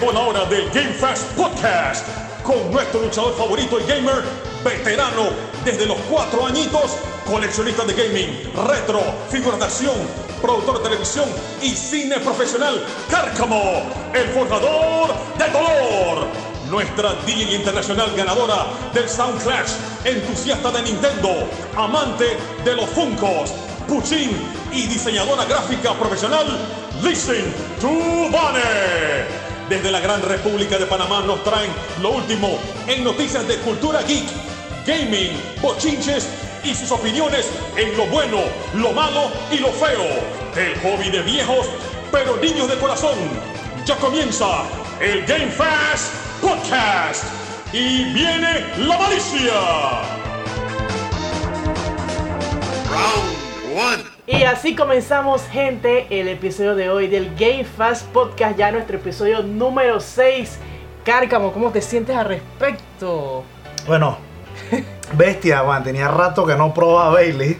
llegó la hora del Game Fast Podcast con nuestro luchador favorito y gamer, veterano desde los cuatro añitos, coleccionista de gaming, retro, figuras de acción, productor de televisión y cine profesional, Cárcamo, el forjador de dolor. Nuestra DJ internacional ganadora del Sound Clash, entusiasta de Nintendo, amante de los Funkos, Puchín y diseñadora gráfica profesional, Listen to Bunny. Desde la Gran República de Panamá nos traen lo último en noticias de cultura geek, gaming, bochinches y sus opiniones en lo bueno, lo malo y lo feo. El hobby de viejos, pero niños de corazón. Ya comienza el Game Fast Podcast. Y viene la malicia. Round one. Y así comenzamos, gente, el episodio de hoy del Game Fast Podcast, ya nuestro episodio número 6. Cárcamo, ¿cómo te sientes al respecto? Bueno, bestia, man, tenía rato que no probaba Bailey.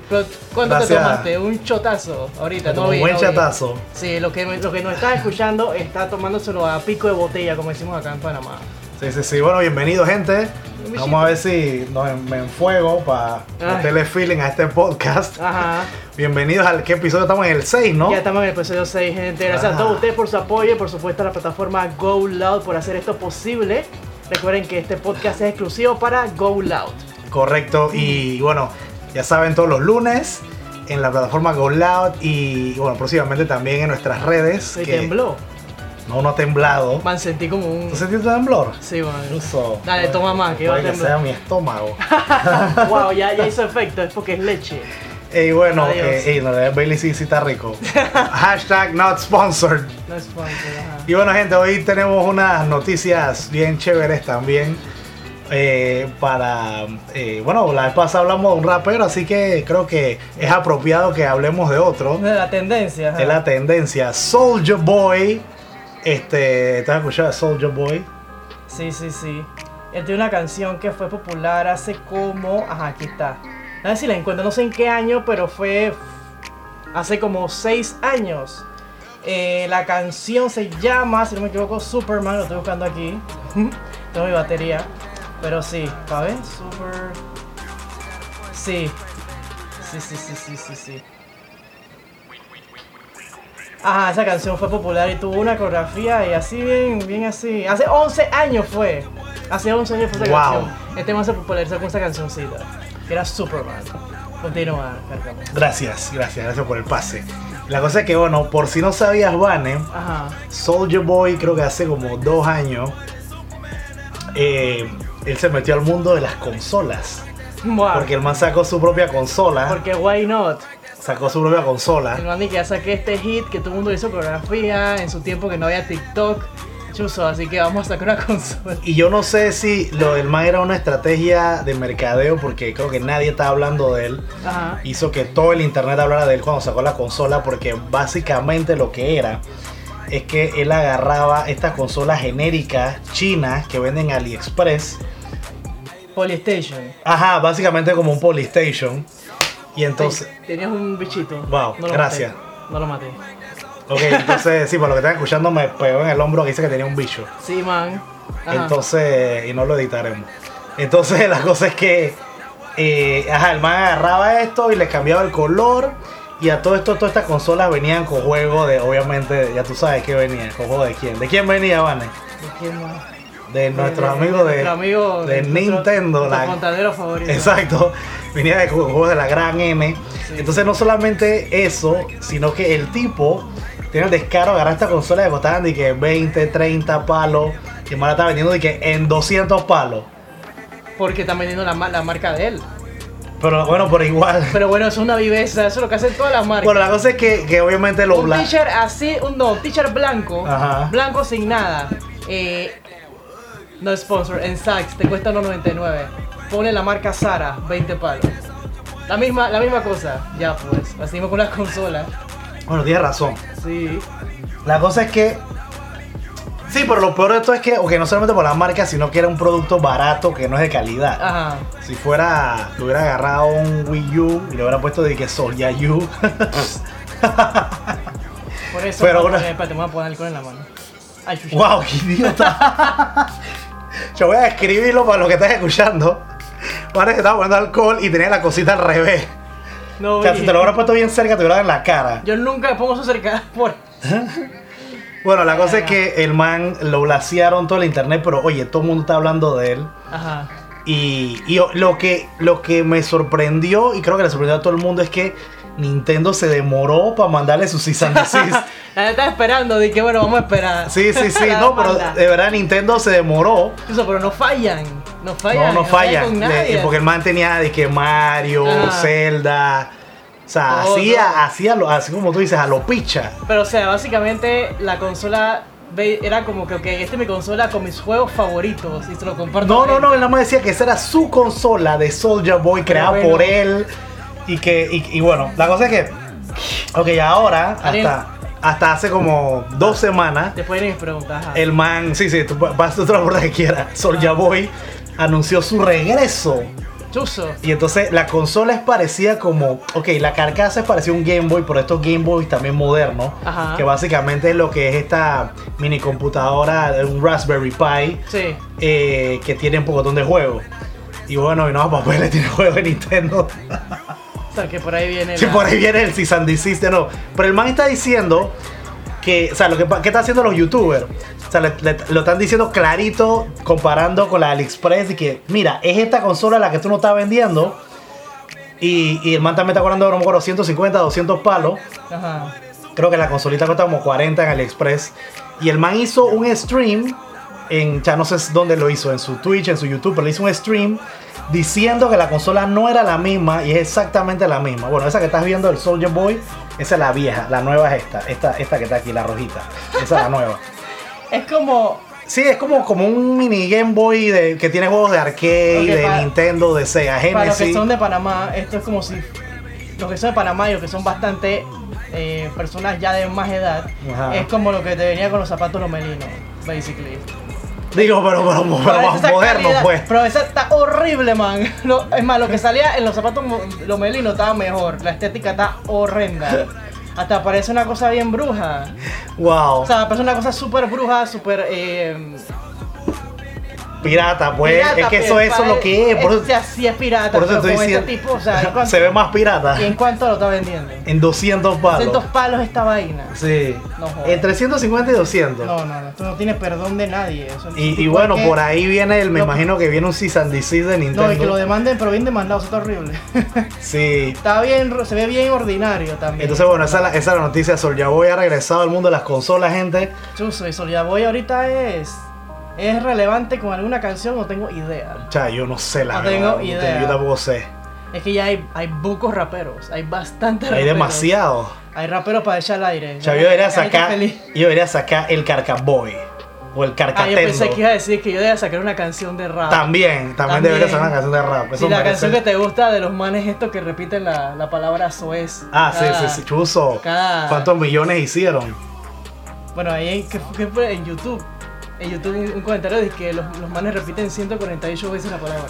¿Cuánto te tomaste? Un chotazo ahorita, no Un buen no vi. chatazo. Sí, lo que, lo que nos está escuchando está tomándoselo a pico de botella, como decimos acá en Panamá. Sí, sí, sí. Bueno, bienvenido, gente. Vamos a ver si nos, en- me enfuego para meterle feeling a este podcast. Ajá. Bienvenidos al ¿qué episodio estamos en el 6, ¿no? Ya estamos en el episodio 6, gente. Gracias a todos ustedes por su apoyo y por supuesto a la plataforma Go Loud por hacer esto posible. Recuerden que este podcast es exclusivo para Go Loud. Correcto. Y bueno, ya saben, todos los lunes en la plataforma Go Loud y bueno, próximamente también en nuestras redes. Se que- tembló. No, no ha temblado. Man, sentí como un. ¿Tú sentiste temblor? Sí, man. Incluso. Dale, toma más, que va a puede que temblar. sea mi estómago. wow, ya, ya hizo efecto, es porque es leche. Y bueno, eh, ey, no, Bailey sí, sí está rico. Hashtag not sponsored. No es sponsor, ajá. Y bueno, gente, hoy tenemos unas noticias bien chéveres también. eh, para. eh, bueno, la vez pasada hablamos de un rapero, así que creo que es apropiado que hablemos de otro. De la tendencia. ajá. Es la tendencia. Soldier Boy. Este. ¿Te has escuchado Soldier Boy? Sí, sí, sí. Él tiene una canción que fue popular hace como. Ajá, aquí está. A ver si la encuentro, no sé en qué año, pero fue hace como 6 años. Eh, la canción se llama, si no me equivoco, Superman, lo estoy buscando aquí. Tengo mi batería. Pero sí, ¿sabes? Super. Sí. Sí, sí, sí, sí, sí, sí. Ajá, esa canción fue popular y tuvo una coreografía y así bien, bien así. Hace 11 años fue. Hace 11 años fue esa Wow. canción. Este man se popularizó con esa cancioncita. Que era Superman. Continúa. Gracias, gracias, gracias por el pase. La cosa es que, bueno, por si no sabías, Vane, Ajá. Soldier Boy creo que hace como dos años eh, él se metió al mundo de las consolas. Wow. Porque el man sacó su propia consola. Porque why not? Sacó su propia El consola. man dice que ya saqué este hit que todo el mundo hizo coreografía en su tiempo que no había TikTok. Chuso, así que vamos a sacar una consola. Y yo no sé si lo del man era una estrategia de mercadeo porque creo que nadie está hablando de él. Ajá. Hizo que todo el internet hablara de él cuando sacó la consola porque básicamente lo que era es que él agarraba estas consolas genéricas chinas que venden en AliExpress. Polystation. Ajá, básicamente como un Polystation. Y entonces... Tenías un bichito. Wow, No gracias. maté. No lo maté. Ok, entonces, sí, por lo que están escuchando me pegó en el hombro que dice que tenía un bicho. Sí, man. Ajá. Entonces, y no lo editaremos. Entonces, la cosa es que, eh, ajá, el man agarraba esto y le cambiaba el color. Y a todo esto, todas estas consolas venían con juego de, obviamente, ya tú sabes que venía, con juego de quién. ¿De quién venía, Vane? ¿De quién más? De nuestros De- amigos de, nuestro amigo de Nintendo. nuestro la- fontanero favorito. Exacto, venía de juegos de la gran. Sí. Entonces no solamente eso, sino que el tipo tiene el descaro de agarrar esta consola que costaban de que 20, 30 palos. Man la está vendiendo de que en 200 palos. Porque están vendiendo la, ma- la marca de él. Pero bueno, pero igual. Pero bueno, eso es una viveza, eso es lo que hacen todas las marcas. Bueno, la cosa es que, que obviamente lo un bla- t-shirt así, un no, un t-shirt blanco, Ajá. blanco sin nada. Eh, no sponsor, en Saks, te cuesta 1.99. Pone la marca Sara, 20 palos. La misma, la misma cosa. Ya pues, así mismo con las consolas. Bueno, tienes razón. Sí. La cosa es que. Sí, pero lo peor de esto es que, ok, no solamente por la marca, sino que era un producto barato que no es de calidad. Ajá. Si fuera, le hubiera agarrado un Wii U y le hubiera puesto de que Soya U. Por eso, Pero a una- poner- espérate, me voy a poner alcohol en la mano. Ay. ¡Wow, qué idiota! Yo voy a escribirlo para los que están escuchando. Parece que estaba poniendo alcohol y tenía la cosita al revés. No, O sea, si te lo hubieras puesto bien cerca, te hubiera dado en la cara. Yo nunca me pongo eso cerca por. Bueno, la cosa es que el man lo blasearon todo el internet, pero oye, todo el mundo está hablando de él. Ajá. Y, y lo, que, lo que me sorprendió, y creo que le sorprendió a todo el mundo, es que Nintendo se demoró para mandarle su cease and. La estaba esperando, dije, bueno, vamos a esperar. Sí, sí, sí, no, pero de verdad Nintendo se demoró. Eso, pero no fallan. No fallan. No, nadie. porque el man tenía de que Mario, Ah. Zelda. O sea, hacía, hacía lo- así como tú dices, a lo picha. Pero, o sea, básicamente la consola era como que, ok, esta es mi consola con mis juegos favoritos y se lo comparto. No, no, no, él nada más decía que esa era su consola de Soldier Boy creada bueno. por él. Y que, y, y bueno, la cosa es que, ok, ahora, hasta, hasta hace como dos semanas, mis preguntas. ajá. el man, sí, sí, tú vas a otra que quieras, Soldier Boy anunció su regreso. Chuzo. Y entonces la consola es parecida como, ok, la carcasa es parecida a un Game Boy, pero estos Game Boys también modernos, Ajá. que básicamente es lo que es esta mini computadora, un Raspberry Pi, Sí. eh, que tiene un pocotón de juegos. Y bueno, y no, papeles tiene juegos de Nintendo. O sea, que por ahí viene. Sí, la- por ahí viene el cease and desist nuevo. Pero el man está diciendo que, o sea, lo que, ¿qué están haciendo los youtubers? O sea, le- le- lo están diciendo clarito, comparando con la AliExpress, y que, mira, es esta consola la que tú no estás vendiendo. Y, y el man también está cobrando, no me acuerdo, 150, 200 palos. Ajá. Creo que la consolita cuesta como 40 en AliExpress. Y el man hizo un stream, en, ya no sé dónde lo hizo, en su Twitch, en su YouTube, pero le hizo un stream diciendo que la consola no era la misma y es exactamente la misma. Bueno, esa que estás viendo, el Soldier Boy, esa es la vieja, la nueva es esta, esta, esta que está aquí, la rojita. Esa es la nueva. Es como. Sí, es como, como un mini Game Boy de, que tiene juegos de arcade, de para- Nintendo, de Sega Para los que Genesis. son de Panamá, esto es como si. Los que son de Panamá y los que son bastante eh, personas ya de más edad, Ajá. es como lo que te venía con los zapatos lomelinos, basically. Digo, pero, pero, pero Parece más moderno, calidad, pues. Pero esa está horrible, man. Lo- es más, lo que salía en los zapatos lomelinos estaba mejor. La estética está horrenda. Hasta parece una cosa bien bruja. Wow. O sea, parece una cosa súper bruja, súper. Eh, pirata, pues. pirata, es que eso, pues, eso es lo que es. Por eso, es pirata, por eso estoy diciendo. este tipo, o sea, ¿en cuánto, se ve más pirata. ¿y en cuánto lo está vendiendo? En 200 palos. 200 palos esta vaina. Sí. No jodas. Entre 150 y 200. No, no, no, esto no tiene perdón de nadie. Eso- Y, bueno, que- por ahí viene el, me No. imagino que viene un and de Nintendo. No, y que lo demanden, pero bien demandado, eso está horrible. Sí. está bien, se ve bien ordinario también. Entonces, bueno, esa es la, esa es la noticia. Soldier Boy ha regresado al mundo de las consolas, gente. Chuso, y Soulja Boy ahorita es. ¿Es relevante con alguna canción? No tengo idea. O sea, yo no sé la No verdad. tengo idea. Yo tampoco sé. Es que ya hay, hay bucos raperos, hay bastantes Hay raperos. demasiado. Hay raperos para echar al aire. O sea, yo debería sacar. Yo debería sacar el Carcaboy. O el Ah, yo Carcatendo. pensé que iba a decir que yo debería sacar una canción de rap. También, también, También. debería ser una canción de rap. Eso la merece- canción que te gusta de los manes estos que repiten la, la palabra soez. Ah, sí, cada- sí, sí, chuzo. cada- ¿Cuántos millones hicieron? Bueno, ahí en, ¿qué fue- qué fue? en YouTube. En YouTube un, comentario de que los, los manes repiten 148 veces la palabra.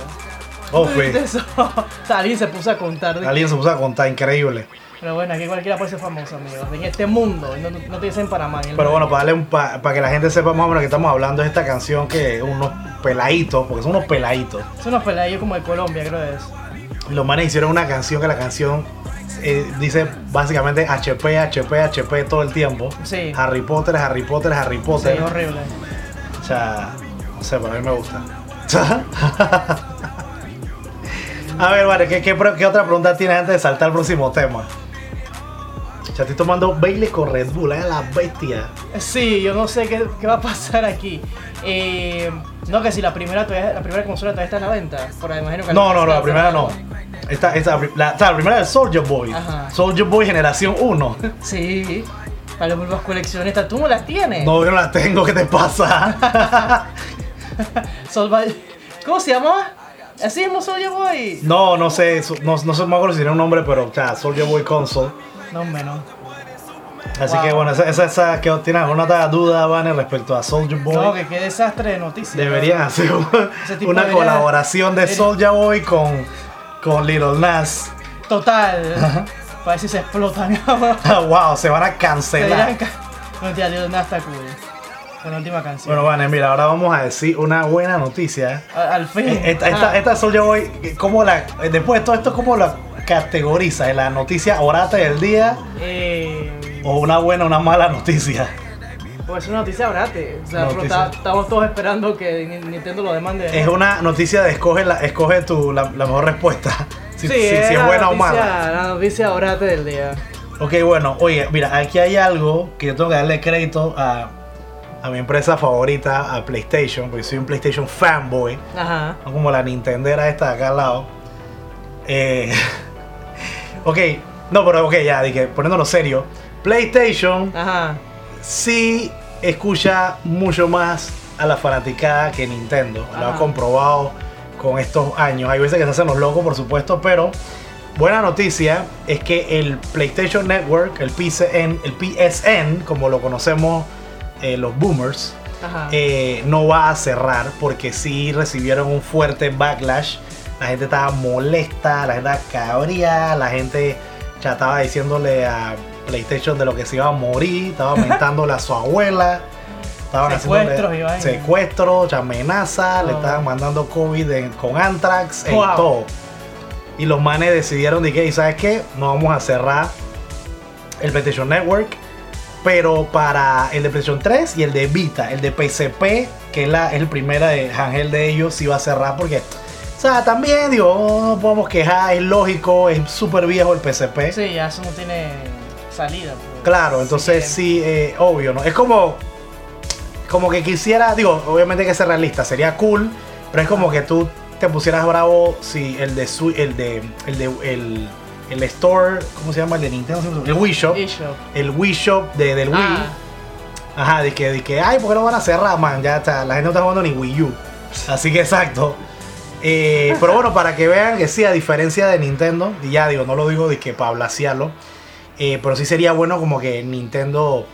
Oh, ¿No fue. eso? o sea, alguien se puso a contar. Alguien que- se puso a contar, increíble. Pero bueno, aquí cualquiera puede ser famoso, amigos. En este mundo, no, no, te dicen en Panamá. Pero bueno, para darle un pa- para que la gente sepa más o menos que estamos hablando de esta canción que unos peladitos, porque son unos peladitos. Son unos peladillos como de Colombia, creo que es. Los manes hicieron una canción que la canción eh, dice básicamente HP, HP, HP todo el tiempo. Sí. Harry Potter, Harry Potter, Harry Sí, Potter. horrible. O sea, no sé, pero a mí me gusta. a ver, vale, ¿qué, qué, pro- qué otra pregunta tienes antes de saltar al próximo tema? Ya estoy tomando Bailey con Red Bull, es la bestia. Sí, yo no sé qué, qué va a pasar aquí. Eh, no, que si la primera, todavía- la primera consola todavía está en la venta. Por ahí imagino que No, no, no, la primera no. Esta, esta, la, primera es Soldier Boy. Ajá. Soldier Boy generación 1. Sí, para los nuevas coleccionistas. ¿Tú no las tienes? No, yo no la tengo, ¿qué te pasa? ¿Cómo se llama? Así mismo Soldier Boy. no, no sé, no, no sé me acuerdo si tiene un nombre, pero o sea, Soldier Boy Console. No, no. Así Wow. que bueno, esa, esa, esa que tiene alguna duda, Van, respecto a Soldier Boy. No, que qué desastre de noticias. Deberían hacer una colaboración de Soldier Boy con, con Little Nas. Total. Para ver si se explotan. wow, se van a cancelar. No, tía, nada está cool. Con la última canción. Bueno, Vane, mira, ahora vamos a decir una buena noticia. A- Al fin. Eh, Esta, esta, Ajá. esta soy yo hoy, ¿cómo la, eh, después de todo esto, ¿cómo la categoriza? ¿La noticia orate del día Eh, o una buena o una mala noticia? Pues es una noticia brate. O sea, pero Noticia. está- estamos todos esperando que Ni- Nintendo lo demande. Es una noticia de escoge, la, escoge tu, la, la mejor respuesta. Si, Sí, si- si es la buena o noticia- mala. La noticia orate del día. Ok, bueno, oye, mira, aquí hay algo que yo tengo que darle crédito a, a mi empresa favorita, a PlayStation, porque soy un PlayStation fanboy, Ajá. no como la Nintendera esta de acá al lado. Eh, ok, no, pero ok, ya, dije, poniéndolo serio, PlayStation Ajá. Sí escucha mucho más a la fanaticada que Nintendo. Lo ha comprobado con estos años. Hay veces que se hacen los locos, por supuesto, pero buena noticia es que el PlayStation Network, el PSN, el PSN como lo conocemos eh, los boomers, eh, no va a cerrar porque sí recibieron un fuerte backlash. La gente estaba molesta, la gente estaba cabría, la gente ya estaba diciéndole a PlayStation de lo que se iba a morir, estaba mentándole a su abuela. Estaban Secuestros vaina. secuestros, amenazas, le estaban mandando COVID en- con Anthrax y Wow. todo. Y los manes decidieron de que, ¿y sabes qué? No vamos a cerrar el PlayStation Network, pero para el de PlayStation 3 y el de Vita, el de PSP, que es, la, es el primer de handheld de ellos, sí va a cerrar porque, o sea, también, digo, no podemos quejar, es lógico, es súper viejo el PSP. Sí, ya eso no tiene salida. pues. Claro, entonces Sí, sí, eh, obvio, ¿no? Es como, como que quisiera, digo, obviamente hay que ser realista, sería cool, pero es como que tú te pusieras bravo si el de, su- el de, el de, el, el store, ¿cómo se llama? El de Nintendo, el Wii Shop. el Wii Shop de, del Wii. Ah, Ajá, de que, de que, ay, ¿por qué no van a cerrar, man? Ya está, la gente no está jugando ni Wii U. Así que exacto. Eh, pero bueno, para que vean que sí, a diferencia de Nintendo, y ya digo, no lo digo de que para blasearlo, eh, pero sí sería bueno como que Nintendo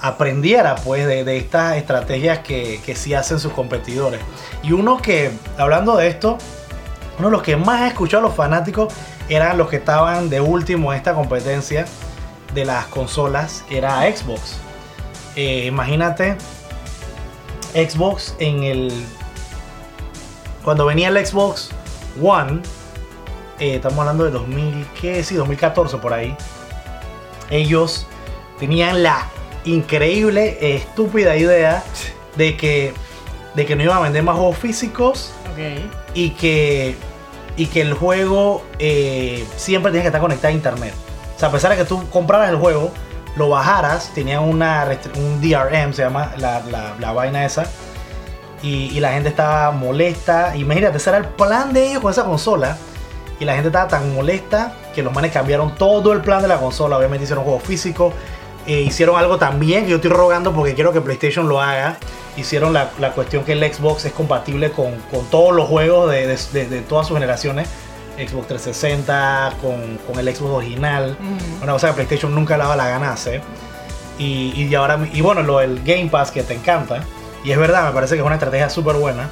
aprendiera pues de, estas estrategias que, que sí hacen sus competidores. Y uno que, hablando de esto, uno de los que más he escuchado a los fanáticos eran los que estaban de último en esta competencia de las consolas, era Xbox. Eh, imagínate Xbox en el... Cuando venía el Xbox One, eh, estamos hablando de 2000, ¿qué? Sí, 2014 por ahí. Ellos tenían la increíble, eh, estúpida idea de que, de que no iban a vender más juegos físicos y que, y que el juego eh, siempre tenía que estar conectado a internet. O sea, a pesar de que tú compraras el juego, lo bajaras, tenía una un DRM, se llama la, la- la vaina esa, y, y la gente estaba molesta. Imagínate, ese era el plan de ellos con esa consola. Y la gente estaba tan molesta que los manes cambiaron todo el plan de la consola. Obviamente hicieron juegos físicos. eh, hicieron algo también que yo estoy rogando porque quiero que PlayStation lo haga. Hicieron la, la cuestión que el Xbox es compatible con, con todos los juegos de, de- de- de todas sus generaciones. Xbox 360, con, con el Xbox original. Ujú. Una cosa que PlayStation nunca le daba la gana hacer. Y, y ahora, y bueno, lo del Game Pass que te encanta. Y es verdad, me parece que es una estrategia súper buena.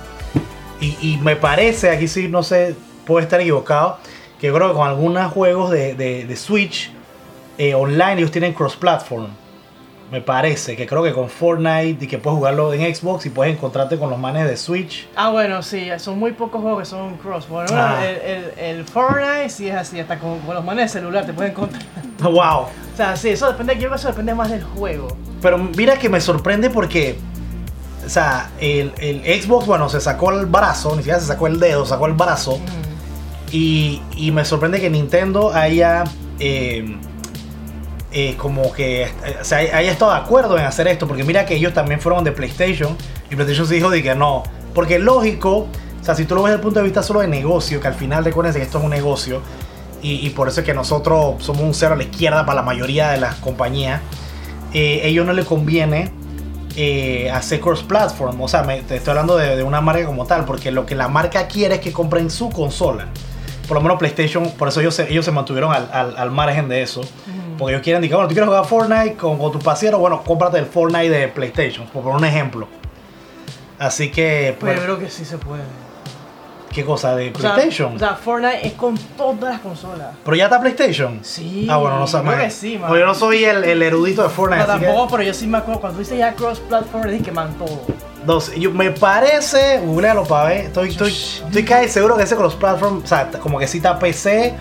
Y, y me parece, aquí sí, no sé, puedo estar equivocado, que yo creo que con algunos juegos de, de- de Switch eh, online ellos tienen cross-platform. Me parece, que creo que con Fortnite y que puedes jugarlo en Xbox y puedes encontrarte con los manes de Switch. Ah, bueno, sí, son muy pocos juegos que son cross. Bueno, Ah. el, el, el Fortnite sí es así, hasta con, con los manes de celular te pueden encontrar. ¡Wow! O sea, sí, eso depende, yo creo que eso depende más del juego. Pero mira que me sorprende porque, o sea, el, el Xbox, bueno, se sacó el brazo, ni siquiera se sacó el dedo, sacó el brazo. Y, me sorprende que Nintendo haya eh, eh, como que o sea, haya estado de acuerdo en hacer esto. Porque mira que ellos también fueron de PlayStation. Y PlayStation se dijo de que no. Porque lógico, o sea, si tú lo ves desde el punto de vista solo de negocio, que al final recuerden que esto es un negocio. Y, por eso es que nosotros somos un cero a la izquierda para la mayoría de las compañías. Eh, ellos no les conviene eh, hacer cross-platform. O sea, te estoy hablando de, de una marca como tal, porque lo que la marca quiere es que compren su consola. Por lo menos PlayStation, por eso ellos se, ellos se mantuvieron al, al- al margen de eso. Porque ellos quieren decir, bueno, tú quieres jugar Fortnite con, con tu pasiero, bueno, cómprate el Fortnite de PlayStation, por poner un ejemplo. Así que, Pero bueno, yo creo que sí se puede. ¿Qué cosa? ¿De O sea, PlayStation? O sea, Fortnite es con todas las consolas. ¿Pero ya está PlayStation? Sí, Ah, bueno, no sé. creo que sí, man. Pues yo no soy el, el erudito de No, Fortnite. que- tampoco, pero yo sí me acuerdo. Cuando dice ya cross-platform, dije que man todo. Dos, yo- me parece, googlealo para ver, estoy, estoy, estoy casi seguro que ese cross platform, o sea, como que cita PC,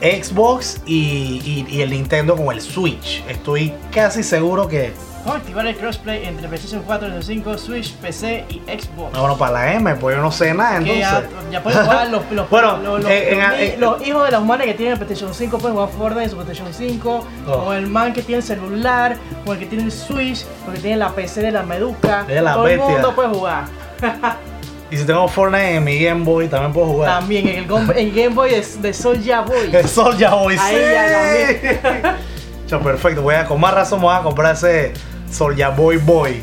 Xbox y, y- y el Nintendo como el Switch. Estoy casi seguro que. Activar el crossplay entre PlayStation 4, PlayStation 5, Switch, PC y Xbox. Ah, bueno, para la M, pues yo no sé nada, entonces. ya, ya pueden jugar los, los, Bueno, los, eh, eh, hijos de las humanas que tienen PlayStation 5 pueden jugar Fortnite en su PlayStation 5, Oh. o el man que tiene el celular, o el que tiene el Switch, o el que tiene la PC de la Meduca. De la Todo bestia. el mundo puede jugar. Y si tengo Fortnite en mi Game Boy, también puedo jugar. También en el, Game Boy de, de Boy. El Sol ya Boy, Ahí sí. ya Cha, perfecto, voy a, con más razón me voy a comprar ese Sol ya Boy Boy.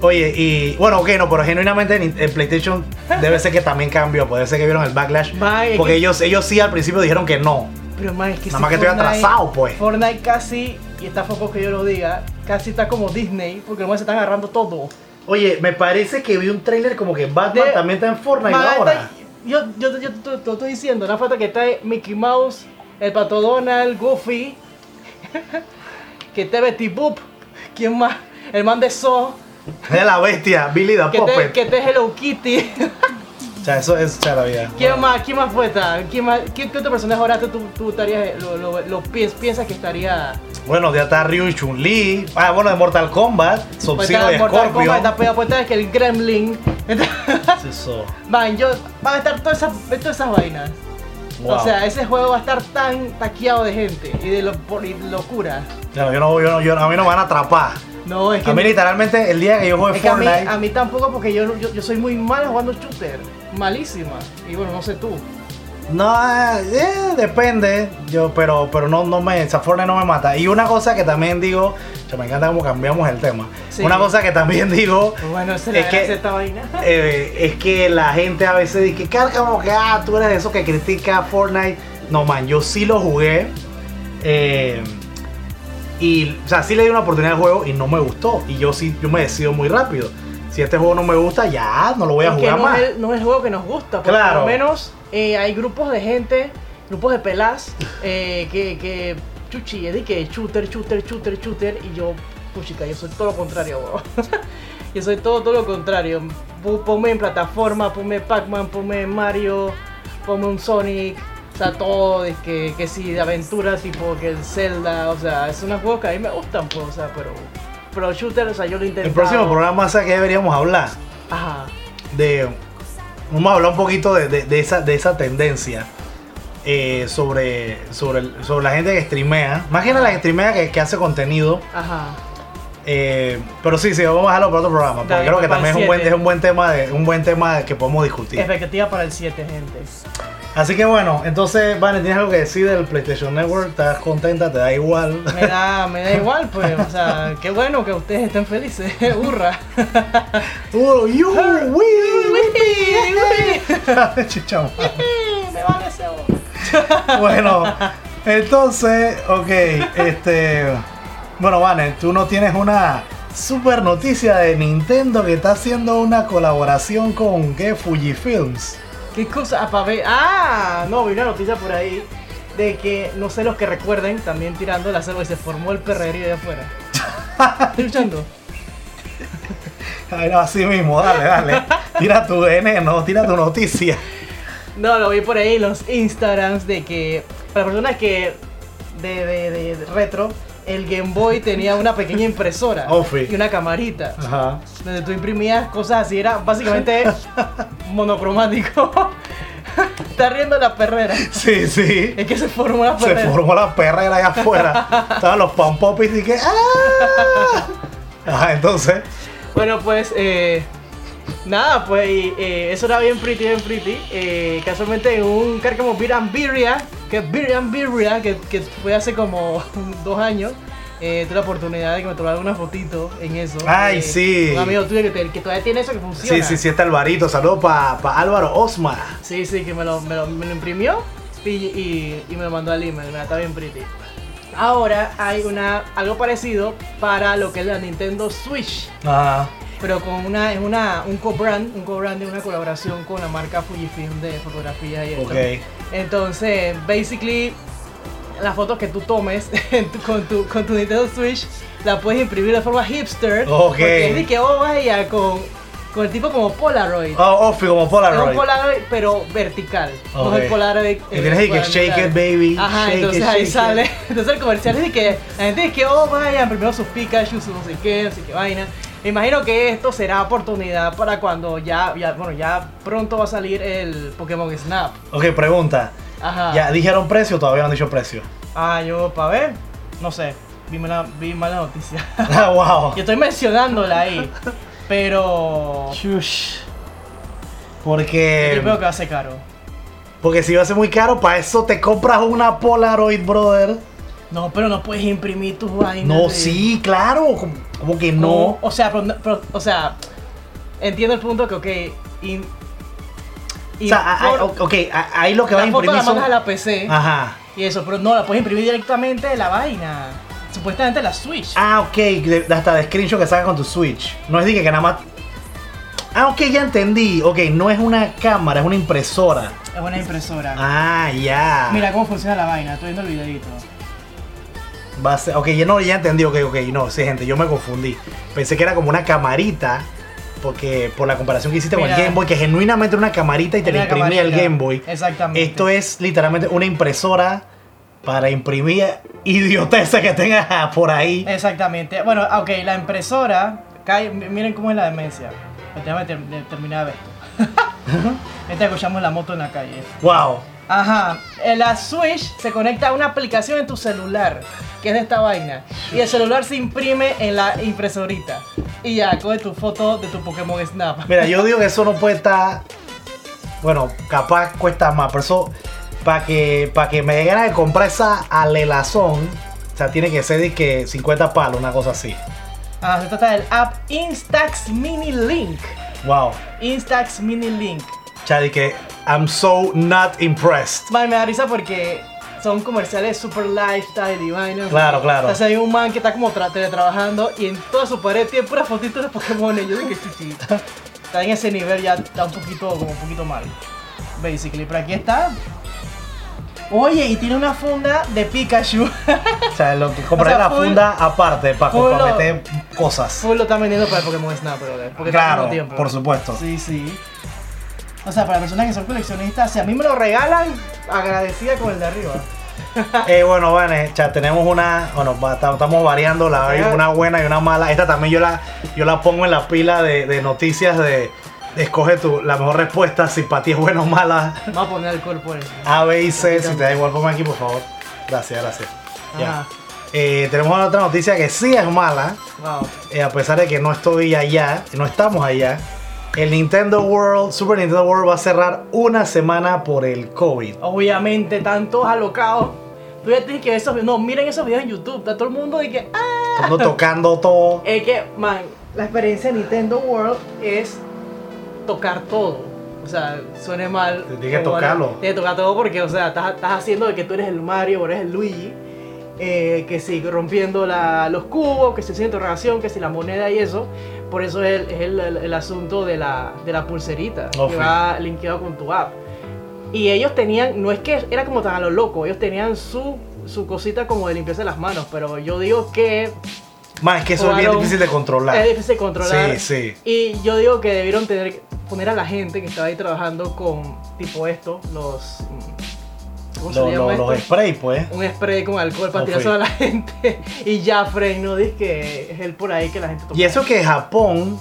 Oye, y bueno, ok, no, pero genuinamente en, PlayStation debe ser que también cambió, puede ser que vieron el backlash. Es porque que- ellos, ellos sí al principio dijeron que no. Pero man, es que Nada si más que estoy atrasado, pues. Fortnite casi, y está poco que yo lo diga, casi está como Disney, porque manes se están agarrando todo. Oye, me parece que vi un trailer como que Batman De- también está en Fortnite Man, ahora. está- yo, yo, yo, te- lo estoy diciendo, una falta que está Mickey Mouse, el Pato Donald, Goofy, que esté Betty Boop, ¿quién más? El man de Saw, Es la bestia, Billy the que Puppet. que esté Hello Kitty. O sea, eso es la vida. ¿Quién más? ¿Quién más puesta? ¿Quién más? ¿Qué, qué otro personaje ahora tú, tú estarías, lo, lo, lo piens- piensas que estaría? Bueno, ya está Ryu y Chun-Li. Ah, bueno, de Mortal Kombat, Pues Sub-Zero está y Mortal Scorpion. Kombat, está puesta que el Gremlin. Eso. Van, yo, van a estar todas esas, todas esas vainas. Wow. O sea, ese juego va a estar tan taqueado de gente y de, lo, por- y de locura. Claro, yo no, yo no, yo, a mí no me van a atrapar. No, es que, A mí literalmente el día que yo juegue que a, mí, Fortnite, a mí tampoco porque yo, yo, yo soy muy mal jugando shooter. Malísima. Y bueno, no sé tú. No, eh, depende, yo, pero, pero no, no me, esa Fortnite no me mata. Y una cosa que también digo, me encanta cómo cambiamos el tema. Sí. Una cosa que también digo bueno, es que- esta vaina. eh, es que la gente a veces dice, cara, como que, ah, tú eres de esos que critica Fortnite. No, man, yo sí lo jugué. eh, y, o sea, sí le di una oportunidad al juego y no me gustó. Y yo sí, yo me decido muy rápido. Si este juego no me gusta, ya no lo voy a Es que jugar no más. Es el, no es el juego que nos gusta. Claro. Por lo menos eh, hay grupos de gente, grupos de pelas, eh, que, que chuchi, es de que shooter, shooter, shooter, shooter. Y yo, puchica, yo soy todo lo contrario, weón. yo soy todo, todo lo contrario. Ponme en plataforma, ponme Pac-Man, ponme Mario, ponme un Sonic. O sea, todo, de que, que sí, de aventura, tipo que el Zelda, o sea, es unos juegos que a mí me gustan, pues, o sea, pero, pero shooter, o sea, yo lo intenté. El próximo programa, ¿sabes qué deberíamos hablar? Ajá. de vamos a hablar un poquito de, de- de esa, de esa tendencia eh, sobre, sobre, el- sobre la gente que streamea más que nada la que streamea que, que hace contenido Ajá. eh, pero sí sí vamos a dejarlo para otro programa porque Dale, creo que para también es un buen, siete. es un buen tema de un buen tema que podemos discutir Expectativa para el 7, gente. así que bueno entonces Vane tienes algo que decir del PlayStation Network estás contenta te da igual Me da, me da igual, pues. O sea, qué bueno que ustedes estén felices. Hurra. Uh, you, we, Me vale ese Bueno, entonces, ok, este. Bueno, Vane, tú no tienes una super noticia de Nintendo que está haciendo una colaboración con ¿qué? Fujifilms. ¿Qué cosa? Ah, pa' ver. Ah, no, vi una noticia por ahí de que, no sé los que recuerden, también tirando la selva y se formó el perrerío de afuera. ¿Estás escuchando? No, así mismo, dale, dale. Tira tu veneno, tira tu noticia. No, lo vi por ahí en los Instagrams de que, para personas que de, de, de- de retro, el Game Boy tenía una pequeña impresora Ofi. y una camarita. Ajá. donde tú imprimías cosas así, era básicamente monocromático. Está riendo la perrera. Sí, sí. Es que se formó la Se perrera. formó la perrera allá afuera. Estaban los pam popis y que. ¡Ah! Ajá, entonces. Bueno, pues, eh, nada, pues eh, eso era bien pretty, bien pretty. Eh, casualmente en un car como Beer and Birria, que es Beer and Birria, que, que fue hace como dos años. Eh, tuve la oportunidad de que me tomara una fotito en eso. Ay, sí. Un amigo tuyo que, te- que todavía tiene eso que funciona. Sí, sí, sí, está Alvarito. Saludos para Álvaro Osma. Sí, sí, que me lo, me lo, me lo imprimió y, y, y me lo mandó al email, mira, está bien pretty. Ahora hay una, algo parecido para lo que es la Nintendo Switch. Ajá. pero con una, es una, un co-brand, un co-brand de una colaboración con la marca Fujifilm de fotografía y esto. Entonces, basically, las fotos que tú tomes con, tu, con tu Nintendo Switch, la puedes imprimir de forma hipster. Ok. Porque es de que, oh, vaya, con, con el tipo como Polaroid. Oh, off, como Es Polaroid. un Polaroid, pero vertical. No Ok. es el Polaroid. Y tienes que shake it, baby, Ajá, shake entonces it, ahí shake sale. it. Entonces el comercial es de que la gente dice que, oh, vayan, primero sus Pikachu, sus no sé qué, no sé qué vaina. Me imagino que esto será oportunidad para cuando ya, ya, bueno, ya pronto va a salir el Pokémon Snap. Ok, pregunta. Ajá. ¿Ya dijeron precio o todavía no han dicho precio? Ah, yo, para ver, no sé, vi mala, vi mala noticia. Ah, wow. yo estoy mencionándola ahí, pero... Shush. Yo Porque, creo que va a ser caro. porque si va a ser muy caro, para eso te compras una Polaroid, brother. No, pero no puedes imprimir tus vainas. No, de- sí, claro. Como, como que no. O sea, pero, o sea, entiendo el punto que, ok. in- O sea, a- for- ok, ahí lo que va a la foto imprimir la son... mandas a la PC Ajá. y eso, pero no la puedes imprimir directamente de la vaina. Supuestamente la Switch. Ah, ok, de- hasta de screenshot que sacas con tu Switch. No es de que, nada más... Ah, ok, ya entendí. Ok, no es una cámara, es una impresora. Es una impresora. Ah, ya. Mira cómo funciona la vaina, estoy viendo el videito. Va a ser- ok, ya no, ya entendí, ok, ok, no, sí, gente, yo me confundí. Pensé que era como una camarita, porque por la comparación que hiciste con el. Game Boy, que genuinamente era una camarita y te la imprimía el camarita. Game Boy. Exactamente. Esto es literalmente una impresora para imprimir idioteces que tengas por ahí. Exactamente. Bueno, ok, la impresora. cae- miren cómo es la demencia. Déjame terminar esto. Mientras escuchamos la moto en la calle. Wow. Ajá, en la Switch se conecta a una aplicación en tu celular, que es de esta vaina. Y el celular se imprime en la impresorita. Y ya, coge tu foto de tu Pokémon Snap. Mira, yo digo que eso no puede estar. Bueno, capaz cuesta más, pero eso. Para que, para que me dé ganas de comprar esa alelazón, o sea, tiene que ser de que 50 palos, una cosa así. Ah, se trata del app Instax Mini Link. Wow. Instax Mini Link. O sea, de que I'm so not impressed. Man, me da risa porque son comerciales super lifestyle y vainas. Claro, claro. Entonces hay un man que está como tra teletrabajando y en toda su pared tiene puras fotitos de Pokémon. Y yo digo que chichita. Está en ese nivel ya está un poquito, como un poquito mal. Basically. Pero aquí está. Oye, y tiene una funda de Pikachu. O sea, lo que O sea, la full- funda aparte para full lo- meter cosas. Full lo está vendiendo para el Pokémon Snap, brother. Porque Claro, tiempo. por supuesto. Sí, sí. O sea, para personas que son coleccionistas, si a mí me lo regalan, agradecida con el de arriba. Eh, bueno, Vane, ya tenemos una, bueno, estamos variando la una buena y una mala. Esta también yo la, yo la pongo en la pila de, de noticias de escoge tu, la mejor respuesta, si para ti es buena o mala. Vamos a poner alcohol por eso. A, B y C, si te da igual, ponme aquí, por favor. Gracias, gracias. Ya. Eh, tenemos otra noticia que sí es mala, Wow. eh, a pesar de que no estoy allá, no estamos allá. El Nintendo World, Super Nintendo World va a cerrar una semana por el COVID. Obviamente, tantos alocados. Tú ya que esos. No, miren esos videos en YouTube. Está todo el mundo de que. ¡Ah! Todo tocando todo. Es que, man, la experiencia de Nintendo World es tocar todo. O sea, suene mal. Tienes que tocarlo. Tienes que tocar todo porque, o sea, estás, estás haciendo de que tú eres el Mario o eres el Luigi. eh, que si rompiendo la- los cubos, que si haciendo interrogación, que si la moneda y eso. Por eso es el, es el- el- el asunto de la, de la pulserita Oh, que sí. va linkeado con tu app. Y ellos tenían, no es que era como tan a lo loco, ellos tenían su, su cosita como de limpiarse las manos, pero yo digo que Más es que eso es bien difícil de controlar. es difícil de controlar. Sí, sí. Y yo digo que debieron tener poner a la gente que estaba ahí trabajando con tipo esto, los ¿cómo se Lo- le lo- llama los spray, pues. Un spray con alcohol para tirar a la gente y ya Frey no dice que es él por ahí que la gente toma. Y eso que Japón,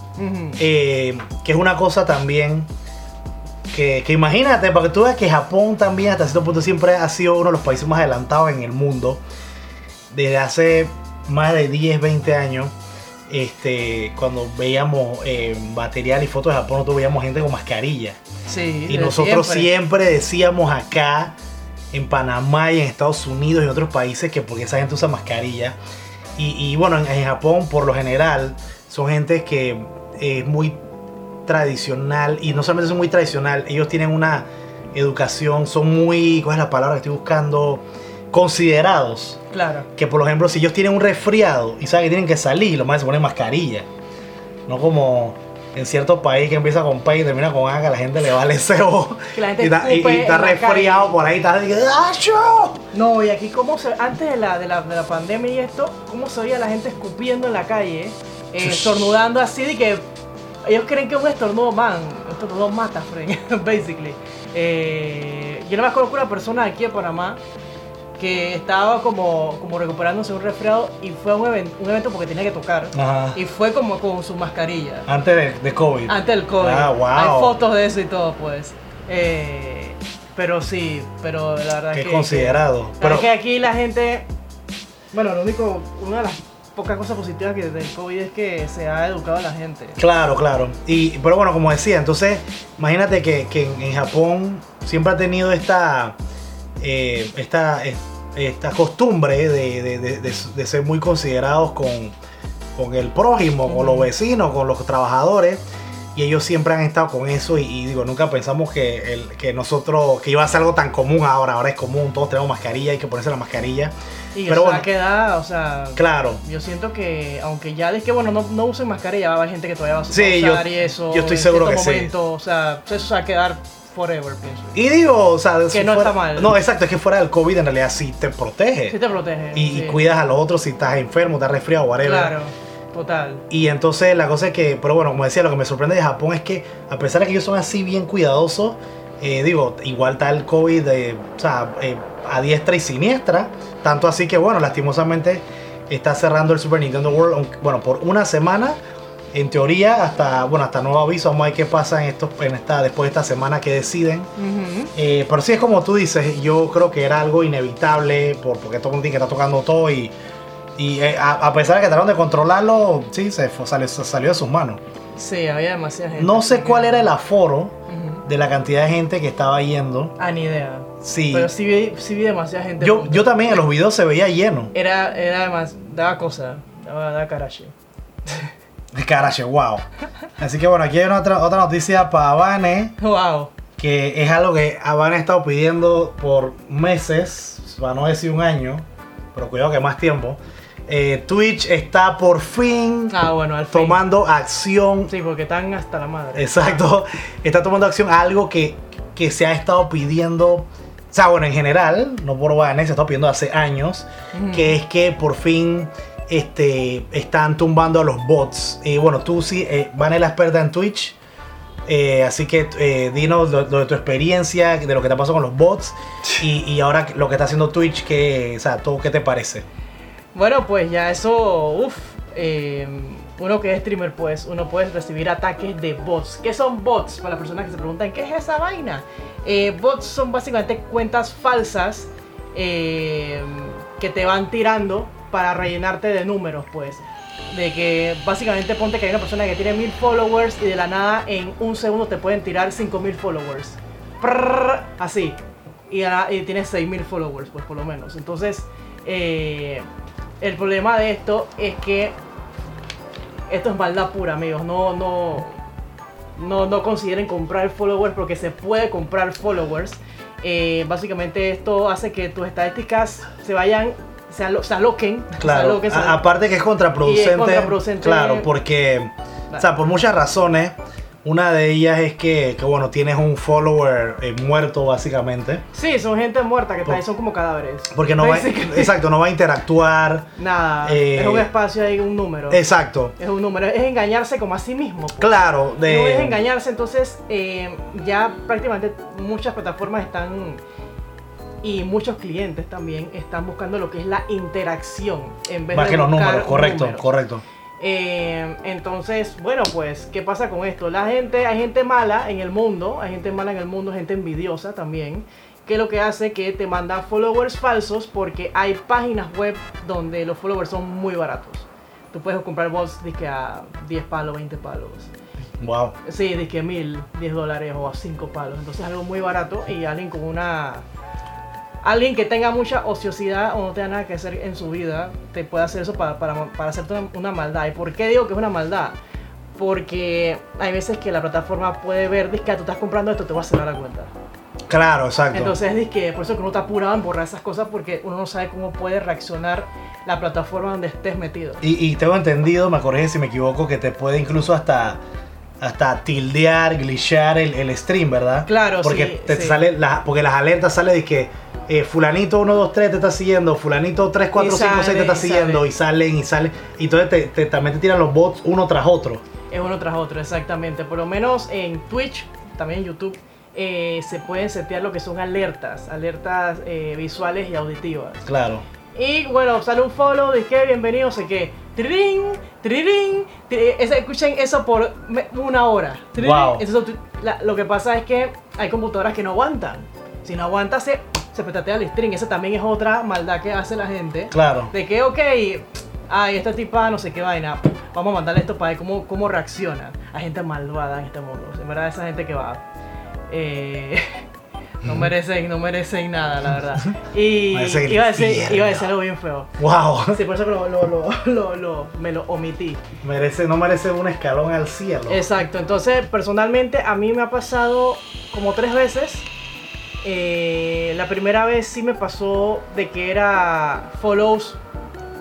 eh, que es una cosa también que, que imagínate, porque tú ves que Japón también hasta cierto punto siempre ha sido uno de los países más adelantados en el mundo. Desde hace más de 10, 20 años, este, cuando veíamos eh, material y fotos de Japón, nosotros veíamos gente con mascarilla. Sí, Y nosotros siempre. decíamos acá, en Panamá y en Estados Unidos y en otros países, que porque esa gente usa mascarilla. Y, y bueno, en, en Japón, por lo general, son gente que es muy tradicional. Y no solamente son muy tradicional, ellos tienen una educación, son muy, ¿cuál es la palabra que estoy buscando? Considerados. Claro. Que por ejemplo, si ellos tienen un resfriado y saben que tienen que salir, lo más se ponen mascarilla. No como en cierto país que empieza con P y termina con A, que a la gente le vale cebo. Y está, y- y resfriado calle. por ahí, está de ¡Acho! No, y aquí como se, antes de la, de, la, de la pandemia y esto, cómo se oía la gente escupiendo en la calle, eh, estornudando así de que ellos creen que un estornudo man, un estornudo mata, friend, basically. Eh, yo no me acuerdo que una persona aquí en Panamá que estaba como, como recuperándose un resfriado y fue a un, even- un evento porque tenía que tocar. Ajá. Y fue como con su mascarilla. Antes de, de COVID. Antes del COVID. Ah, wow. Hay fotos de eso y todo, pues. Eh, pero sí, pero la verdad que que... considerado. Verdad Pero, es que aquí la gente... Bueno, lo único... Una de las pocas cosas positivas que del COVID es que se ha educado a la gente. Claro, claro. Y, pero bueno, como decía, entonces, imagínate que, que en, en Japón siempre ha tenido esta, eh, esta, esta costumbre de, de- de- de- ser muy considerados con, con el prójimo, con los vecinos, con los trabajadores. Y ellos siempre han estado con eso y, y digo, nunca pensamos que, el, que nosotros, que iba a ser algo tan común ahora, ahora es común, todos tenemos mascarilla, hay que ponerse la mascarilla. Y Pero eso bueno. ha quedado, o sea... Claro, Yo siento que, aunque ya es que, bueno, no, no usen mascarilla, va a haber gente que todavía va a Sí, yo- usar y eso. yo estoy en seguro que sí. momento, O sea, eso se va a quedar forever, pienso. Y digo, o sea, si no fuera- está mal. No, exacto, es que fuera del COVID en realidad sí te protege. Sí te protege. y, cuidas a los otros si estás enfermo, estás resfriado, whatever. Claro, total. Y entonces la cosa es que, pero bueno, como decía, lo que me sorprende de Japón es que a pesar de que ellos son así bien cuidadosos, eh, digo, igual está el COVID de, o sea, eh, a diestra y siniestra. Tanto así que, bueno, lastimosamente está cerrando el Super Nintendo World, bueno, por una semana. En teoría, hasta, bueno, hasta nuevo aviso, vamos a ver qué pasa en estos, en esta, después de esta semana que deciden. Ujú. Eh, pero sí es como tú dices, yo creo que era algo inevitable por, porque todo tiene que está tocando todo y, y eh, a, a pesar de que trataron de controlarlo, sí, se fue- salió, se salió de sus manos. Sí, había demasiada gente. No sé cuál era el aforo de la cantidad de gente que estaba yendo. Ah, ni idea. Sí, Pero sí vi, sí vi demasiada gente. yo, yo también en los videos se veía lleno. Era, era además, daba cosa, daba, daba carache. Carache, wow. Así que bueno, aquí hay una otra, otra noticia para Vane, Wow. que es algo que Habana ha estado pidiendo por meses, para no decir un año, pero cuidado que más tiempo. Eh, Twitch está por fin Ah, bueno, al fin. tomando acción. Sí, porque están hasta la madre. Exacto, está tomando acción a algo que, que se ha estado pidiendo. O sea, bueno, en general, no por Vane, se ha estado pidiendo hace años, que es que por fin este, están tumbando a los bots. Y bueno, tú sí, eh, Vane es la experta en Twitch. eh, así que eh, dinos lo, lo de tu experiencia, de lo que te pasó con los bots y, y ahora lo que está haciendo Twitch, que, o sea, todo, ¿qué te parece? Bueno, pues ya eso, uff, uno que es streamer, pues uno puede recibir ataques de bots. ¿Qué son bots? Para las personas que se preguntan, ¿qué es esa vaina? Bots son básicamente cuentas falsas que te van tirando para rellenarte de números, pues. De que básicamente ponte que hay una persona que tiene mil followers y de la nada en un segundo te pueden tirar 5000 followers. Prrr, así. Y, ahora- y tienes 6000 followers, pues por lo menos. Entonces, eh, el problema de esto es que esto es maldad pura, amigos. No, no, no, no consideren comprar followers porque se puede comprar followers. Eh, básicamente esto hace que tus estadísticas se vayan, se, alo- se aloquen. se Claro, aloquen, se- a- aparte que es contraproducente. Es contraproducente. Claro, porque, o sea, por muchas razones. Una de ellas es que, que, bueno, tienes un follower eh, muerto básicamente. Sí, son gente muerta que está ahí, son como cadáveres. Porque no va, exacto, no va a interactuar. Nada, Eh, es un espacio ahí, un número. Exacto. Es un número, es engañarse como a sí mismo. pues. Claro, de. No es engañarse, entonces eh, ya prácticamente muchas plataformas están y muchos clientes también están buscando lo que es la interacción en vez Más de que los números, correcto, números. correcto. Eh, entonces, bueno, pues, ¿qué pasa con esto? La gente, hay gente mala en el mundo, hay gente mala en el mundo, gente envidiosa también, que lo que hace que te manda followers falsos porque hay páginas web donde los followers son muy baratos. Tú puedes comprar bots dizque a 10 palos, 20 palos. Wow. Sí, de que mil, 10 dólares o a 5 palos. Entonces algo muy barato y alguien con una... Alguien que tenga mucha ociosidad o no tenga nada que hacer en su vida, te puede hacer eso para, para, para hacerte una, una maldad. ¿Y por qué digo que es una maldad? Porque hay veces que la plataforma puede ver, dice que tú estás comprando esto, te va a cerrar la cuenta. Claro, exacto. Entonces, dice que por eso que uno está apurado en borrar esas cosas porque uno no sabe cómo puede reaccionar la plataforma donde estés metido. Y, y tengo entendido, me corrige si me equivoco, que te puede incluso hasta hasta tildear, glitchear el, el stream, ¿verdad? Claro, porque sí, te sí. sale la- porque las alertas sale de que eh, fulanito 1, 2, 3 te está siguiendo, fulanito 3, 4, Y 5, 6 te está y siguiendo sale. y salen y salen. Y entonces te, te- también te tiran los bots uno tras otro. Es uno tras otro, exactamente. Por lo menos en Twitch, también en YouTube, eh, se pueden setear lo que son alertas, alertas eh, visuales y auditivas. Claro. Y bueno, sale un follow, que bienvenido, sé qué. Trirín, trirín, tri- ese- escuchen eso por una hora. Trirín. Wow. La- lo que pasa es que hay computadoras que no aguantan. Si no aguanta, se, se petatea el string. Esa también es otra maldad que hace la gente. Claro. De que, ok, ay, esta tipa no sé qué vaina, vamos a mandarle esto para ver cómo, cómo reacciona. Hay gente malvada en este mundo. En verdad, esa gente que va. eh, no merecen, no merecen nada, la verdad. Y iba a, decir, iba a decir algo bien feo. Wow. Sí, por eso lo, lo, lo- lo- me lo omití. Merece, no merece un escalón al cielo. Exacto, entonces personalmente a mí me ha pasado como tres veces. Eh, la primera vez sí me pasó de que era follows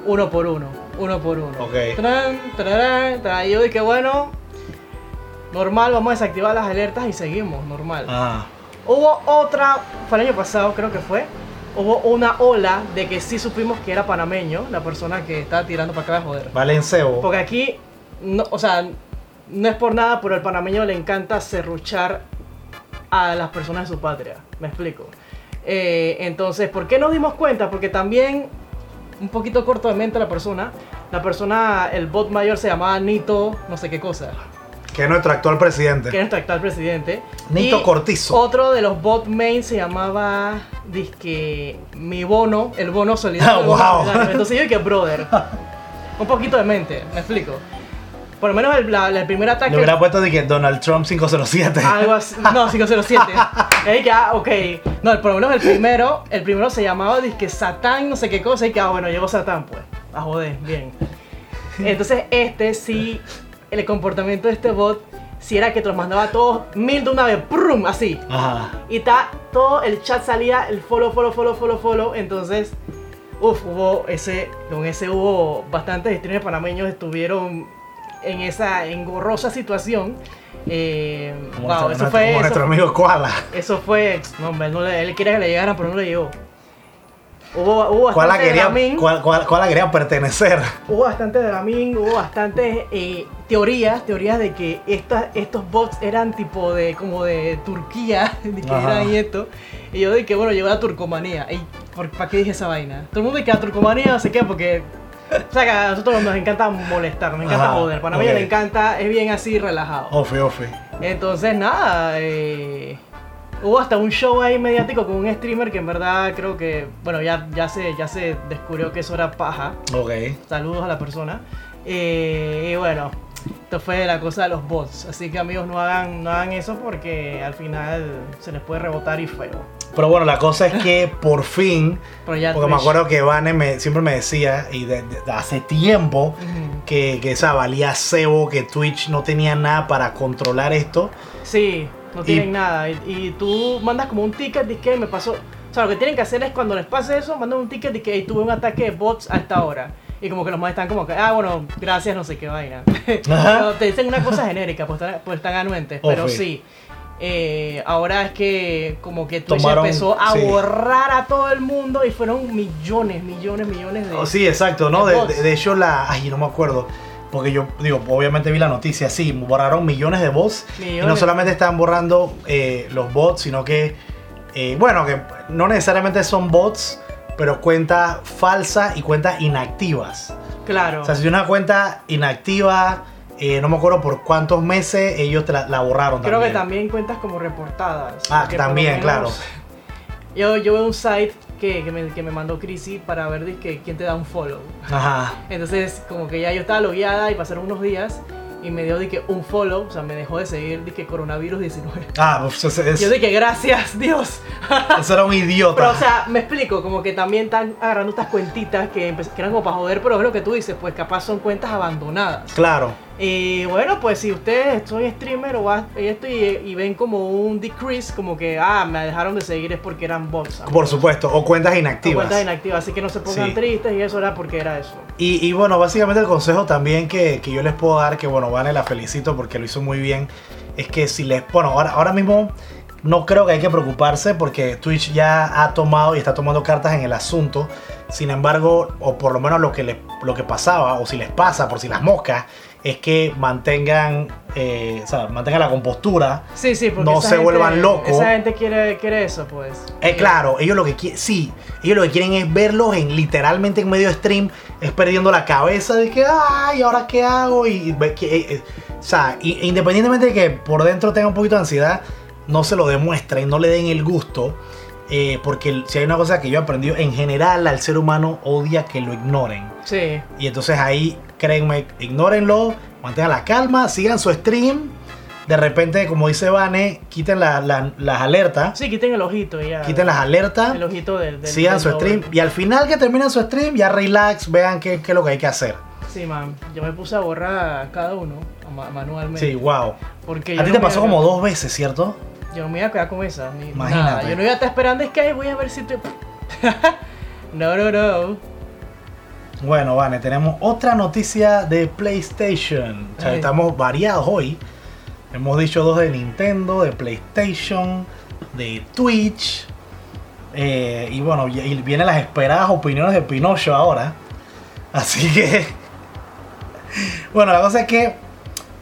uno por uno, uno por uno. Ok. Tran. Y yo dije, bueno, normal, vamos a desactivar las alertas y seguimos, normal. Ah. Hubo otra, fue el año pasado creo que fue, hubo una ola de que sí supimos que era panameño, la persona que estaba tirando para acá de joder. Valencebo. Porque aquí, no, o sea, no es por nada, pero al panameño le encanta serruchar a las personas de su patria. Me explico. Eh, entonces, ¿por qué nos dimos cuenta? Porque también, un poquito corto de mente la persona, la persona, el bot mayor se llamaba Nito, no sé qué cosa, Que es nuestro actual presidente. que es nuestro actual presidente. Nito Y Cortizo. Otro de los bot main se llamaba, disque, mi bono, el bono solidario. Ah, bono wow. solidario. Entonces yo dije, brother, un poquito de mente, me explico. Por lo menos el, la- el primer ataque... Le hubiera puesto de que Donald Trump 507. Algo así. No, 507. Ah, ok. No, el- por lo menos el primero, el primero se llamaba disque Satán, no sé qué cosa. Y que, ah, bueno, llegó Satán, pues. A joder, bien. Entonces, este sí, el comportamiento de este bot, sí era que te los mandaba a todos mil de una vez, ¡prum! Así. Ajá. Y ta, todo el chat salía, el follow, follow, follow, follow, follow. Entonces, uff, hubo ese, con ese hubo bastantes streamers panameños estuvieron en esa engorrosa situación. Eh, Como wow, eso fue, como eso, nuestro amigo Koala. eso fue, no, hombre, no le- él quería que le llegaran, pero no le llegó. Hubo, hubo bastante quería, Koala- Koala- Koala quería pertenecer. hubo bastante dramín, hubo bastantes eh, teorías, teorías de que estas, estos bots eran tipo de, como de Turquía, de que Ajá. eran y esto. Y yo dije, bueno, llegó la turcomanía. ¿Y por, para qué dije esa vaina? Todo el mundo dice que la turcomanía no sé qué, porque... O sea, que a nosotros nos encanta molestar, nos encanta Ajá, joder. Para mí ok. le encanta, es bien así relajado. Ofe, ofe. Entonces, nada, eh, hubo hasta un show ahí mediático con un streamer que en verdad creo que, bueno, ya, ya, se, ya se descubrió que eso era paja. Ok. Saludos a la persona. Eh, y bueno, esto fue la cosa de los bots. Así que amigos, no hagan, no hagan eso porque al final se les puede rebotar y feo. Pero bueno, la cosa es que por fin, Pero porque me acuerdo que Vane me, siempre me decía, y de, de- de hace tiempo, que, que esa valía cebo, que Twitch no tenía nada para controlar esto. Sí, no Y- tienen nada. Y, y tú mandas como un ticket de que me pasó. O sea, lo que tienen que hacer es cuando les pase eso, mandan un ticket de que "Hey, tuve un ataque de bots a esta hora. Y como que los más están como que, ah, bueno, gracias, no sé qué vaina. Pero te dicen una cosa genérica, pues están, pues están anuentes. Pero Ofe. sí. Eh, ahora es que como que Twitch Tomaron- empezó a sí. borrar a todo el mundo y fueron millones, millones, millones de... Oh, sí, exacto, ¿no? de De, hecho, la. Ay, no me acuerdo. Porque yo, digo, obviamente vi la noticia, sí, borraron millones de bots. Y no solamente están borrando eh, los bots, sino que, eh, bueno, que no necesariamente son bots, pero cuentas falsas y cuentas inactivas. Claro. O sea, si una cuenta inactiva, eh, no me acuerdo por cuántos meses, ellos te la, la borraron Creo que también. cuentas como reportadas. Ah, también, claro. Yo, yo veo un site que, que, me, que me mandó Chrissy para ver dizque, quién te da un follow. Ajá. Entonces, como que ya yo estaba logueada y pasaron unos días y me dio dizque, un follow, o sea, me dejó de seguir dizque, coronavirus 19. Ah, pues es- Yo dije, gracias, Dios. eso era un idiota. Pero, o sea, me explico, como que también están agarrando estas cuentitas que, empe- que eran como para joder, pero es lo que tú dices, pues capaz son cuentas abandonadas. claro. Y bueno, pues si ustedes son streamer o esto y, y ven como un decrease, como que, ah, me dejaron de seguir es porque eran bots. Por supuesto, o cuentas O inactivas. cuentas inactivas, así que no se pongan Sí. tristes y eso era porque era eso. Y, y bueno, básicamente el consejo también que, que yo les puedo dar, que bueno, Vane la felicito porque lo hizo muy bien, es que si les, bueno, ahora, ahora mismo no creo que hay que preocuparse porque Twitch ya ha tomado y está tomando cartas en el asunto. Sin embargo, o por lo menos lo que, les, lo que pasaba, o si les pasa, por si las moscas, es que mantengan, eh, o sea, mantengan la compostura. Sí, sí, porque No se gente- vuelvan locos. Esa gente quiere, quiere eso, pues. Eh, claro, ellos lo que quieren, sí, ellos lo que quieren es verlos en literalmente en medio stream, es perdiendo la cabeza de que, ay, ¿ahora qué hago? Y, que, eh, eh, o sea, i- independientemente de que por dentro tenga un poquito de ansiedad, no se lo demuestren, no le den el gusto, eh, porque si hay una cosa que yo he aprendido, en general al ser humano odia que lo ignoren. Sí. Y entonces ahí, créanme, ignórenlo, mantengan la calma, sigan su stream. De repente, como dice Vane, quiten la- la- las alertas. Sí, quiten el ojito ya. Quiten las alertas. El ojito del. del Sigan del su stream doble. y al final que terminen su stream ya relax, vean qué, qué es lo que hay que hacer. Sí, man. Yo me puse a borrar cada uno ma- manualmente. Sí, wow. Porque A ti no te pasó como dos veces, ¿cierto? Yo no me iba a quedar con esa. Ni Imagínate. nada. Yo no iba a estar esperando. Es que "Ay, voy a ver si te. no, no, no. Bueno, Vane, tenemos otra noticia de PlayStation. O sea, Ay. estamos variados hoy. Hemos dicho dos de Nintendo, de PlayStation, de Twitch. Eh, y bueno, y vienen las esperadas opiniones de Pinocho ahora. Así que. Bueno, la cosa es que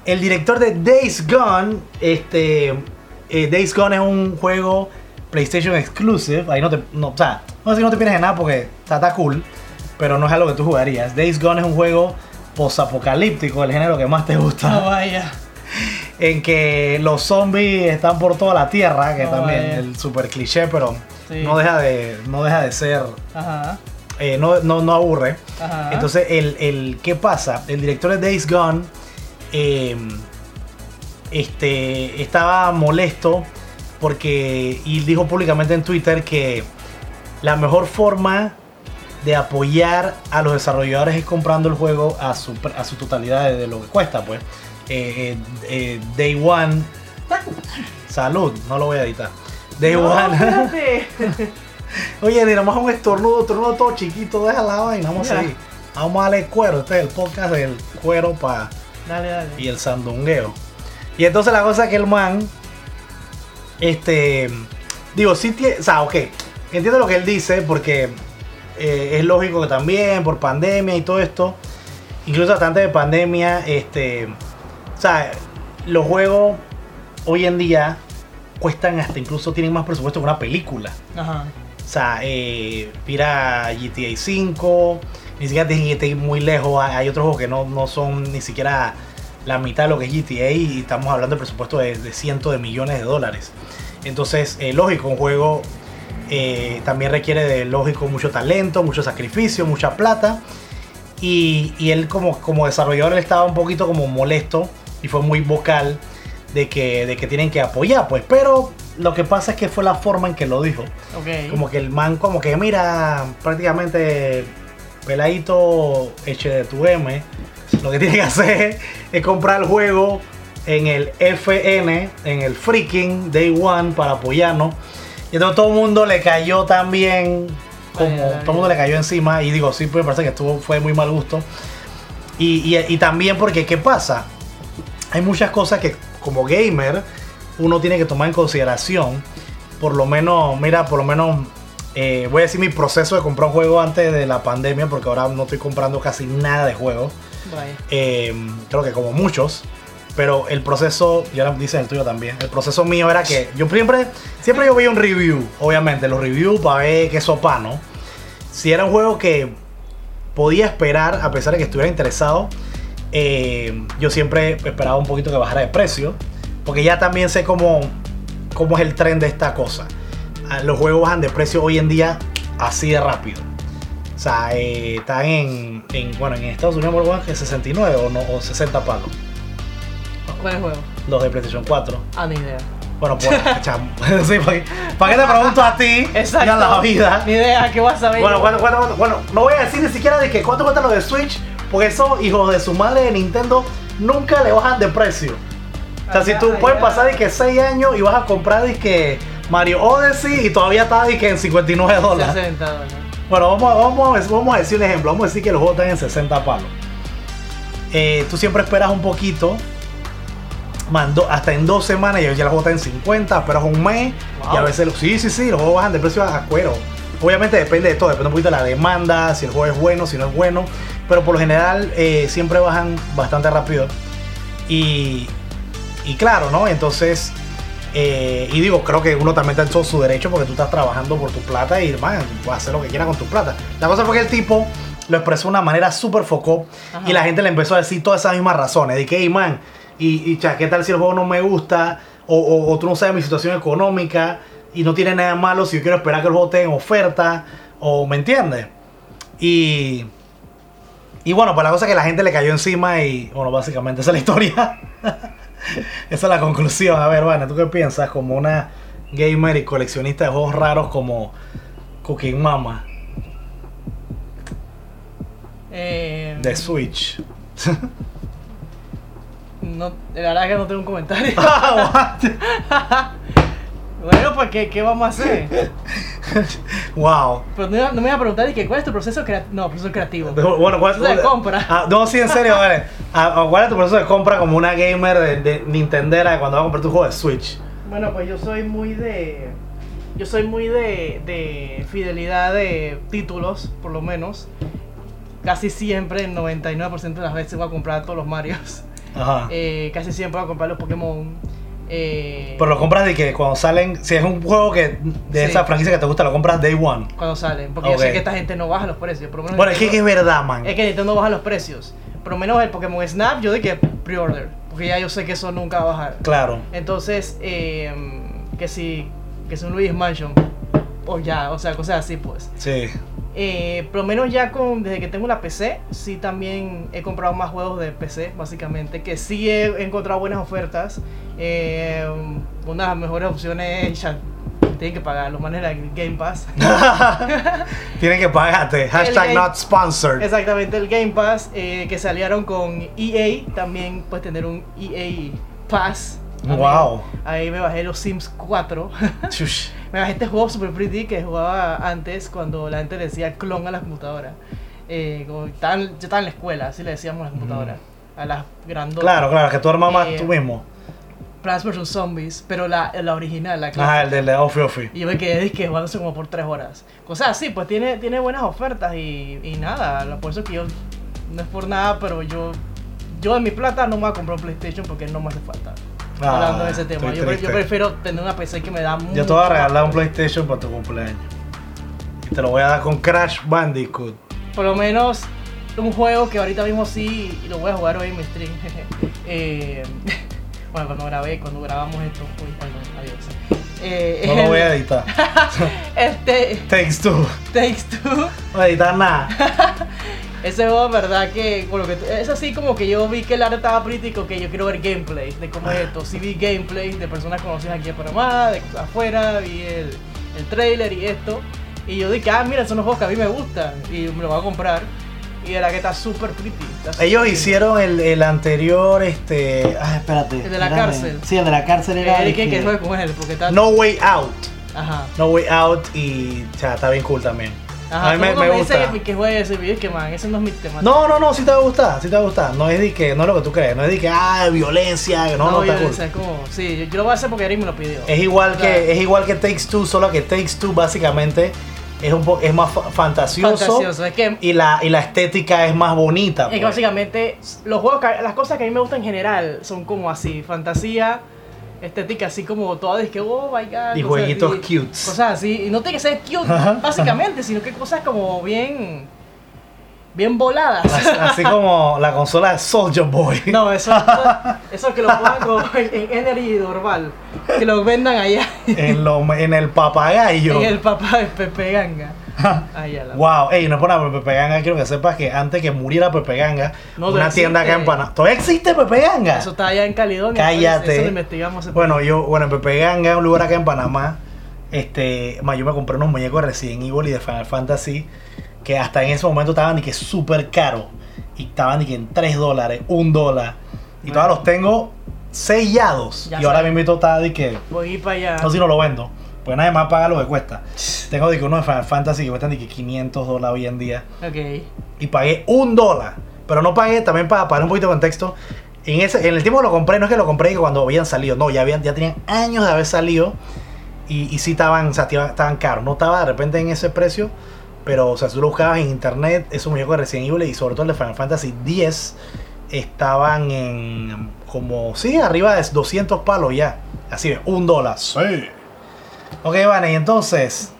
el director de Days Gone, este. Eh, Days Gone es un juego PlayStation exclusive. Ahí no te. No, o sea, no sé si no te pierdes en nada porque está, está cool. Pero no es algo que tú jugarías. Days Gone es un juego posapocalíptico, el género que más te gusta No vaya. en que los zombies están por toda la tierra, que No, también vaya. el super cliché, pero Sí. no deja de no deja de ser Ajá. eh, no, no, no aburre. Ajá. Entonces, el, el- ¿qué pasa? El director de Days Gone eh, este, estaba molesto porque y dijo públicamente en Twitter que la mejor forma de apoyar a los desarrolladores es comprando el juego a su, pre- a su totalidad de, de lo que cuesta, pues. Eh, eh, eh, Day One. Salud, no lo voy a editar. Day No, One. Oye, ni nomás un estornudo, estornudo todo chiquito, deja la vaina, vamos a seguir. Vamos a darle cuero, este es el podcast del cuero pa, dale, dale. y el sandungueo. Y entonces la cosa es que el man, este, digo, sí tiene, o sea, ok, entiendo lo que él dice porque eh, es lógico que también por pandemia y todo esto, incluso hasta antes de pandemia, este, o sea, los juegos hoy en día cuestan hasta incluso tienen más presupuesto que una película. Ajá. O sea, eh, mira GTA 5, ni siquiera tiene GTA muy lejos. Hay hay otros juegos que no, no son ni siquiera la mitad de lo que es GTA y estamos hablando de presupuesto de, de cientos de millones de dólares. Entonces, eh, lógico, un juego eh, también requiere de, lógico, mucho talento, mucho sacrificio, mucha plata. Y, y él como, como desarrollador él estaba un poquito como molesto y fue muy vocal de que, de que tienen que apoyar, pues. Pero lo que pasa es que fue la forma en que lo dijo. Como que el man, como que mira, prácticamente peladito eche de tu M. Lo que tiene que hacer es comprar el juego en el FN, en el freaking Day One para apoyarnos. Y entonces todo el mundo le cayó también, como todo el mundo le cayó encima. Y digo, sí, pues me parece que estuvo, fue muy mal gusto. Y, y- y también porque, ¿qué pasa? Hay muchas cosas que como gamer uno tiene que tomar en consideración. Por lo menos, mira, por lo menos eh, voy a decir mi proceso de comprar un juego antes de la pandemia, porque ahora no estoy comprando casi nada de juegos. Eh, creo que como muchos. Pero el proceso, y ahora dices el tuyo también. El proceso mío era que yo siempre, siempre yo veía un review, obviamente, los reviews para ver qué sopa, ¿no? Si era un juego que podía esperar, a pesar de que estuviera interesado, eh, yo siempre esperaba un poquito que bajara de precio. Porque ya también sé cómo, cómo es el tren de esta cosa. Ah, Los juegos bajan de precio hoy en día así de rápido. O sea, eh, están en, en, bueno, en Estados Unidos me que 69 o, no, o 60 palos. ¿Cuál es el juego? Los de PlayStation 4. Ah, ni idea. Bueno, pues, sí, ¿para qué, te pregunto a ti? Exacto. Ya la vida. Ni idea, ¿qué vas a ver? Bueno, bueno, bueno, bueno, bueno, no voy a decir ni siquiera de que cuánto cuesta lo de Switch, porque eso, hijos de su madre de Nintendo, nunca le bajan de precio. O sea, si tú puedes pasar de que 6 años y vas a comprar de que Mario Odyssey y todavía está de que en 59 dólares. 60 dólares. Bueno, vamos, a- vamos, vamos a decir un ejemplo. Vamos a decir que los juegos están en 60 palos. Eh, tú siempre esperas un poquito. Mando, hasta en dos semanas y ya los juegos están en 50, esperas un mes y a veces sí, sí, sí, los juegos bajan de precio a cuero. Obviamente depende de todo, depende un poquito de la demanda, si el juego es bueno, si no es bueno, pero por lo general eh, siempre bajan bastante rápido. Y, y claro, ¿no? Entonces, eh, y digo, creo que uno también está en todo su derecho porque tú estás trabajando por tu plata y, man, puedes hacer lo que quieras con tu plata. La cosa fue que el tipo lo expresó de una manera súper focó y la gente le empezó a decir todas esas mismas razones. De que, hey, man, y, y cha, ¿qué tal si el juego no me gusta? O, o- o tú no sabes mi situación económica y no tiene nada malo si yo quiero esperar que el juego esté en oferta, o ¿me entiendes? Y, y bueno, pues la cosa es que la gente le cayó encima y, bueno, básicamente esa es la historia. esa es la conclusión. A ver, Vane, ¿tú qué piensas como una gamer y coleccionista de juegos raros como Cooking Mama Eh, de Switch? no, la verdad que no tengo un comentario. Bueno, pues, ¿qué, qué vamos a hacer? wow. Pero no, no me iba a preguntar, ¿y que cuál es tu proceso creativo? No, proceso creativo. Bueno, ¿cuál Proceso de compra. Ah, no, sí, en serio, vale. Ah, ah, ¿Cuál es tu proceso de compra como una gamer de, de Nintendera cuando vas a comprar tu juego de Switch? Bueno, pues yo soy muy de. Yo soy muy de, de fidelidad de títulos, por lo menos. Casi siempre, el 99% de las veces voy a comprar todos los Marios. Ajá. Eh, casi siempre voy a comprar los Pokémon. Eh, Pero lo compras de que cuando salen, si es un juego que de Sí. esa franquicia que te gusta, lo compras day one. cuando salen. Porque Ok. yo sé que esta gente no baja los precios. Por lo menos Bueno, es que, es verdad, man. es que Nintendo baja los precios. Por lo menos el Pokémon Snap, yo de que pre-order. Porque ya yo sé que eso nunca va a bajar. Claro. Entonces, eh, que si, que si un Luis Mansion, o ya, o sea, cosas así, pues. Sí. Eh, por lo menos ya con, desde que tengo la PC, sí también he comprado más juegos de PC, básicamente, que sí he encontrado buenas ofertas. Eh, una de las mejores opciones, ya tienen que pagar, los manes de Game Pass. Tienen que pagarte. Hashtag game- not sponsored. Exactamente, el Game Pass, eh, que se aliaron con EA, también puedes tener un EA Pass. También. Wow. Ahí me bajé los Sims 4. Shush. Me bajé este juego super pretty que jugaba antes cuando la gente le decía clon a la computadora. Eh, como estaban- yo estaba en la escuela, así le decíamos a la computadora. A las grandotas. Claro, claro, que tú armas más Eh, tú mismo. Plants vs Zombies, pero la, la original, la clásica. el de la Ofi. Y yo me quedé dizque, jugándose como por 3 horas. Cosas así, pues tiene, tiene buenas ofertas y, y nada. Por eso que yo, no es por nada, pero yo, yo de mi plata no me voy a comprar un PlayStation porque no me hace falta. Ah, Hablando de ese tema. Yo, prefiero tener una PC que me da mucho Yo te voy a regalar un. PlayStation para tu cumpleaños. Y te lo voy a dar con Crash Bandicoot. Por lo menos un juego que ahorita mismo sí y lo voy a jugar hoy en mi stream. Eh, bueno, cuando grabé, cuando grabamos esto. Uy, adiós. Eh, No lo voy a editar. Este Takes two. Takes Two. No voy a editar nada. Ese juego, verdad, que por lo que es así como que yo vi que el arte estaba crítico, que yo quiero ver gameplay de cómo es esto. Sí vi gameplay de personas conocidas aquí en Panamá, de cosas afuera, vi el, el trailer y esto. Y yo dije, ah, mira, son los juegos que a mí me gustan y me lo voy a comprar. Y de la que está súper pretty. está Ellos hicieron el, el anterior, este. Ah, espérate. El de la Era cárcel. Sí, el de la cárcel era. Que con él, porque está. No Way Out. Ajá. No Way Out y. O sea, está bien cool también. Ajá. a mí me, me gusta. dice que juegue ese video, que man, ese no es mi tema. No, no, no, sí te va a gustar, sí te va a gustar. No es de que, no es lo que tú crees, no es de que, ah, violencia, no, no, está yo- cool. o sea, es como, sí, yo, yo lo voy a hacer porque Eric me lo pidió. Es igual O sea, que, es igual que Takes Two, solo que Takes Two básicamente es un po- es más fa- fantasioso, fantasioso. Es que y la, y la estética es más bonita. Es que pues. básicamente los juegos, que- las cosas que a mí me gustan en general son como así, fantasía, estética así como toda de que, oh my god. Y jueguitos así, cutes. Cosas así, y no tiene que ser cute básicamente, sino que cosas como bien, bien voladas. Así, así como la consola de Soldier Boy. No, eso, eso, eso que lo pongan en, en Energy Normal, que lo vendan allá En, lo- en el papagayo. en el papá de Pepe Ganga. Allá la Wow, ey, no es por nada, pero Pepe Ganga, quiero que sepas que antes que muriera Pepe Ganga, No, una tienda acá en Panamá. ¿Todavía existe Pepe Ganga? Eso está allá en Caledonia. Cállate. Eso lo investigamos Bueno, yo, bueno, en Pepe Ganga, un lugar acá en Panamá, este, yo me compré unos muñecos Resident Evil y de Final Fantasy que hasta en ese momento estaban ni que súper caros. Y estaban ni que en 3 dólares, 1 dólar. Y todavía los tengo sellados. Ya y ahora me invito a que Voy a ir para allá. no si no lo vendo. Pues nadie más paga lo que cuesta. Tengo de que uno de Final Fantasy que cuestan de que 500 dólares hoy en día. Ok. Y pagué un dólar. Pero no pagué también para, para un poquito de contexto. En, ese, en el tiempo que lo compré, no es que lo compré cuando habían salido. No, ya, habían, ya tenían años de haber salido. Y, y sí estaban, o sea, estaban caros. No estaba de repente en ese precio. Pero, o sea, si tú lo buscabas en internet, esos muñecos de Resident Evil y sobre todo el de Final Fantasy X estaban en como, sí, arriba de 200 palos ya. Así de, un dólar. Sí. Ok, vale, y entonces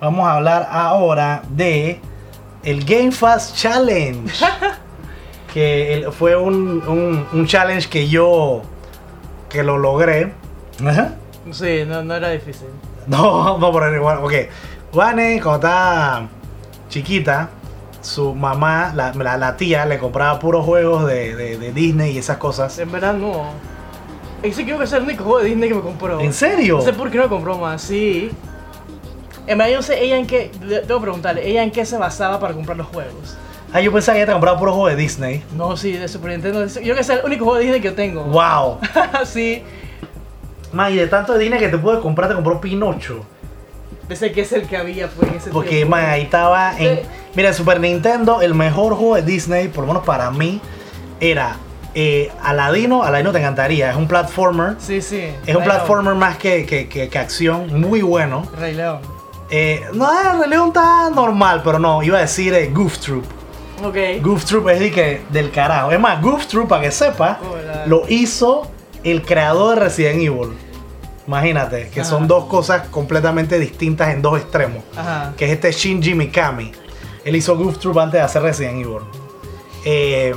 vamos a hablar ahora de el Game Fast Challenge. que el- fue un, un- un challenge que yo que lo logré. Ajá. Sí, no, no era difícil. No, no, pero igual, ok. Vane, cuando estaba chiquita, su mamá, la, la- la tía, le compraba puros juegos de, de- de Disney y esas cosas. En verdad no. Ese creo que es el único juego de Disney que me compró. ¿En serio? No sé por qué no compró más, sí. En verdad yo no sé ella en qué, tengo que preguntarle, ella en qué se basaba para comprar los juegos. Ah, yo pensaba que ella te compraba puros juegos de Disney. No, sí, de Super Nintendo. Yo creo que es el único juego de Disney que yo tengo. ¡Wow! sí, Man, y de tanto de Disney que te pude comprar, te compró Pinocho. Ese que es el que había pues, en ese Porque, tiempo. man, ahí estaba en. Sí. Mira, Super Nintendo, el mejor juego de Disney, por lo menos para mí, era eh, Aladino. Aladino te encantaría, es un platformer. Sí, sí. Es un platformer más que, que, que- que acción, muy bueno. Rey León. Eh, no, Rey León está normal, pero no, iba a decir eh, Goof Troop. Ok. Goof Troop es de que, del carajo. Es más, Goof Troop, para que sepa, Hola. lo hizo el creador de Resident Evil. Imagínate, que Ajá. son dos cosas completamente distintas en dos extremos. Ajá. Que es este Shinji Mikami. Él hizo Goof Troop antes de hacer Resident Evil. Eh,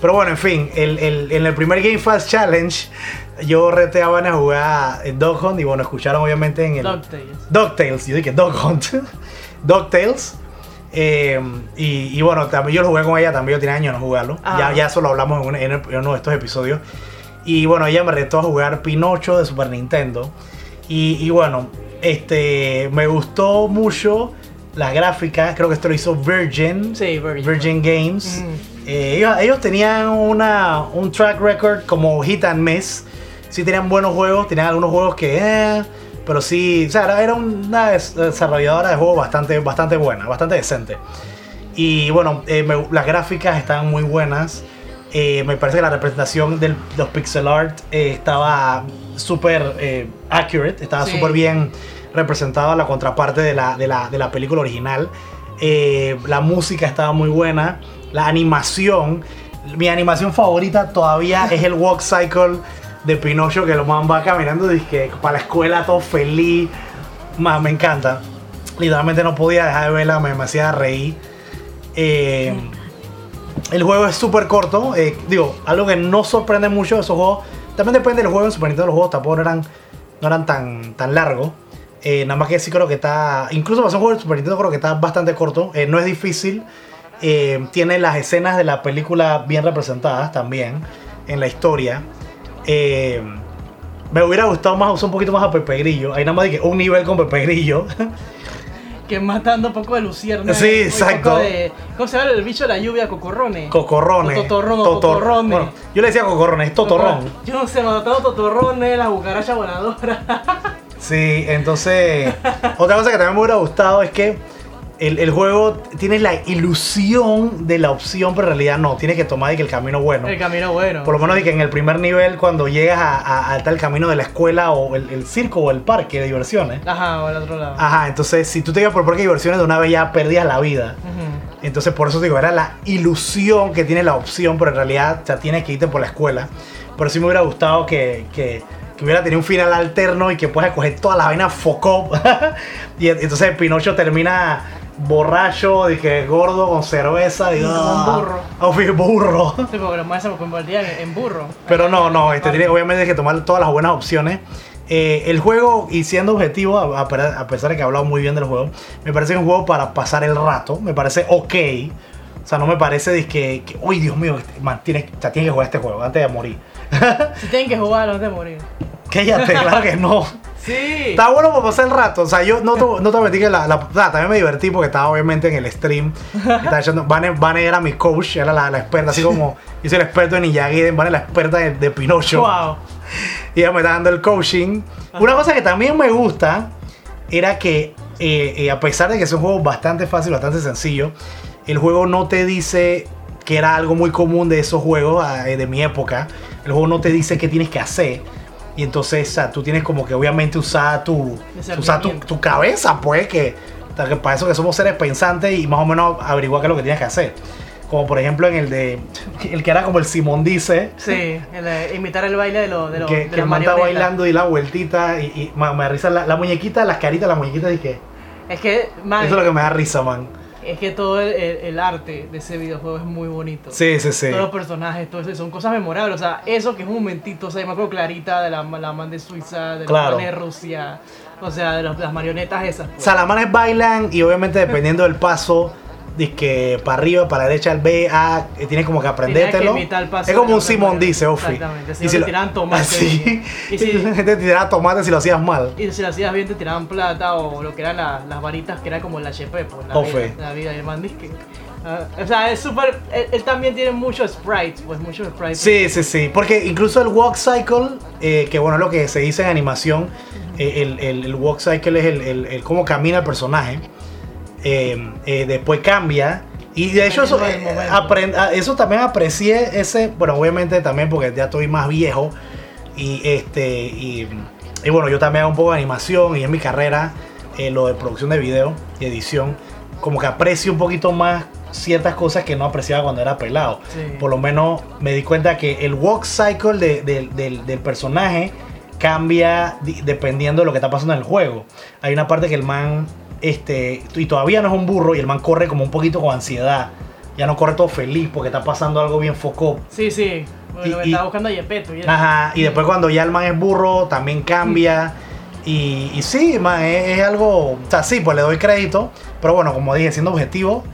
pero bueno, en fin, el- el- en el primer Game Fast Challenge, yo reté a Van a jugar Dog Hunt y bueno, escucharon obviamente en el. DuckTales. DuckTales, yo dije Dog Hunt. DuckTales. Eh, y, y bueno, también yo lo jugué con ella, también yo tenía años no jugarlo. Ah. Ya, ya eso lo hablamos en, un- en el- en uno de estos episodios. Y bueno, ella me retó a jugar Pinocho de Super Nintendo. Y, y bueno, este me gustó mucho las gráficas. Creo que esto lo hizo Virgin. Sí, Virgin. Virgin Games. Mm. Eh, ellos, ellos tenían una, un track record como hit and miss. Sí tenían buenos juegos, tenían algunos juegos que... eh, pero sí, o sea, era, era una des- desarrolladora de juegos bastante, bastante buena, bastante decente. Y bueno, eh, me- las gráficas estaban muy buenas. Eh, me parece que la representación de los pixel art eh, estaba súper eh, accurate, estaba Sí. súper bien representada la contraparte de la, de la, de la película original. La música estaba muy buena, la animación, mi animación favorita todavía es el walk cycle de Pinocho, que lo man va caminando dizque, para la escuela todo feliz. Me encanta. Literalmente no podía dejar de verla, me, me hacía reír. El juego es súper corto. eh, digo, algo que no sorprende mucho de esos juegos. También depende del juego. En Super Nintendo los juegos tampoco eran, no eran tan, tan largos. Eh, nada más que sí creo que está. Incluso para ser un juego de Super Nintendo creo que está bastante corto. eh, no es difícil. eh, tiene las escenas de la película bien representadas también en la historia. Me hubiera gustado más usar un poquito más a Pepe Grillo. Hay nada más de que un nivel con Pepe Grillo. Que matando un poco de lucierna. Sí, exacto. ¿Cómo se llama el bicho de la lluvia? Cocorrone. Cocorrones. O totorrón, totorrone. Bueno, yo le decía cocorrones, es totorrón. Yo no sé, matando totorrones, la cucaracha voladora. Sí, entonces. otra cosa que también me hubiera gustado es que el, el juego tiene la ilusión de la opción, pero en realidad no. Tienes que tomar que el camino bueno. el camino bueno. Por lo menos de que en el primer nivel, cuando llegas a, a- a tal camino de la escuela o el, el circo o el parque de diversiones. Ajá, o al otro lado. Ajá, entonces si tú te ibas por el parque de diversiones de una vez ya perdías la vida. Entonces por eso digo, era la ilusión que tiene la opción, pero en realidad sea, tienes que irte por la escuela. Pero sí me hubiera gustado que, que, que hubiera tenido un final alterno y que puedas escoger toda la vaina focó. y entonces Pinocho termina borracho, que gordo, con cerveza. Y, un burro. Ah, fui burro. Sí, porque los maestros se convertían en, en burro. Pero no, no, este, tiene, obviamente hay que tomar todas las buenas opciones. Eh, el juego, y siendo objetivo, a, a pe- a pesar de que he hablado muy bien del juego, me parece un juego para pasar el rato. Me parece ok. O sea, no me parece de que, que uy, Dios mío, este- man, tienes, o sea, tienes que jugar este juego antes de morir. Si tienen que jugar antes de morir. Cállate, claro que no. Sí. Está bueno para pasar el rato. O sea, yo no te, no te metí que la, la- sea, también me divertí porque estaba obviamente en el stream. Estaba echando. Vane, Vane era mi coach, era la, la experta, así como yo soy el experto en Gaiden, Vane la experta de, de Pinocho. Wow. Y ella me está dando el coaching. Una cosa que también me gusta era que, eh, eh, a pesar de que es un juego bastante fácil, bastante sencillo, el juego no te dice que era algo muy común de esos juegos ah, eh, de mi época. El juego no te dice qué tienes que hacer. Y entonces o sea, tú tienes como que obviamente usar tu, usar tu, tu cabeza, pues, que, que para eso que somos seres pensantes y más o menos averiguar qué es lo que tienes que hacer. Como por ejemplo en el de, el que era como el Simón dice, Sí, el, eh, imitar el baile de, los de, los que, de que las el man está bailando y la vueltita y, y me da risa la, la muñequita, las caritas, la muñequita y que Es que, man, eso es lo que me da risa, man. Es que todo el, el- el arte de ese videojuego es muy bonito. Sí, sí, sí. Todos los personajes, todo eso, son cosas memorables. O sea, eso que es un momentito, o sea, yo me acuerdo clarita de la, la man de Suiza, de Claro. la man de Rusia, o sea, de los- las marionetas esas. pues. Salamanes bailan y obviamente dependiendo del paso, que para arriba, para la derecha, el B, A, tienes como que aprendértelo. Que paso es como un Simón dice, Ofi. Exactamente, si no te tiraban tomate. Así. Y si- te tomate si lo hacías mal. Y si lo hacías bien te tiraban plata o lo que eran la- las varitas que era como el HP, pues la Ofe. vida, la vida. Y el man dice que, ah, o sea, es súper, él, él también tiene muchos sprites, pues muchos sprites. Sí, sí, sí. Porque incluso el walk cycle, eh, que bueno, es lo que se dice en animación, eh, el, el- el walk cycle es el- el cómo camina el personaje. Eh, eh, después cambia. Y de hecho eso, eh, ah, eso también aprecié ese, bueno, obviamente también porque ya estoy más viejo. Y este, y, y bueno, yo también hago un poco de animación y en mi carrera, eh, lo de producción de video y edición, como que aprecio un poquito más ciertas cosas que no apreciaba cuando era pelado. Sí. Por lo menos me di cuenta que el walk cycle de- de- del, del personaje cambia di- dependiendo de lo que está pasando en el juego. Hay una parte que el man, este, y todavía no es un burro, y el man corre como un poquito con ansiedad. Ya no corre todo feliz porque está pasando algo bien foco. Sí, sí. Bueno, Y- estaba buscando a Yepeto. Ajá, y después cuando ya el man es burro, también cambia. Y, y sí, man, es, es algo. O sea, sí, pues le doy crédito. Pero bueno, como dije, siendo objetivo,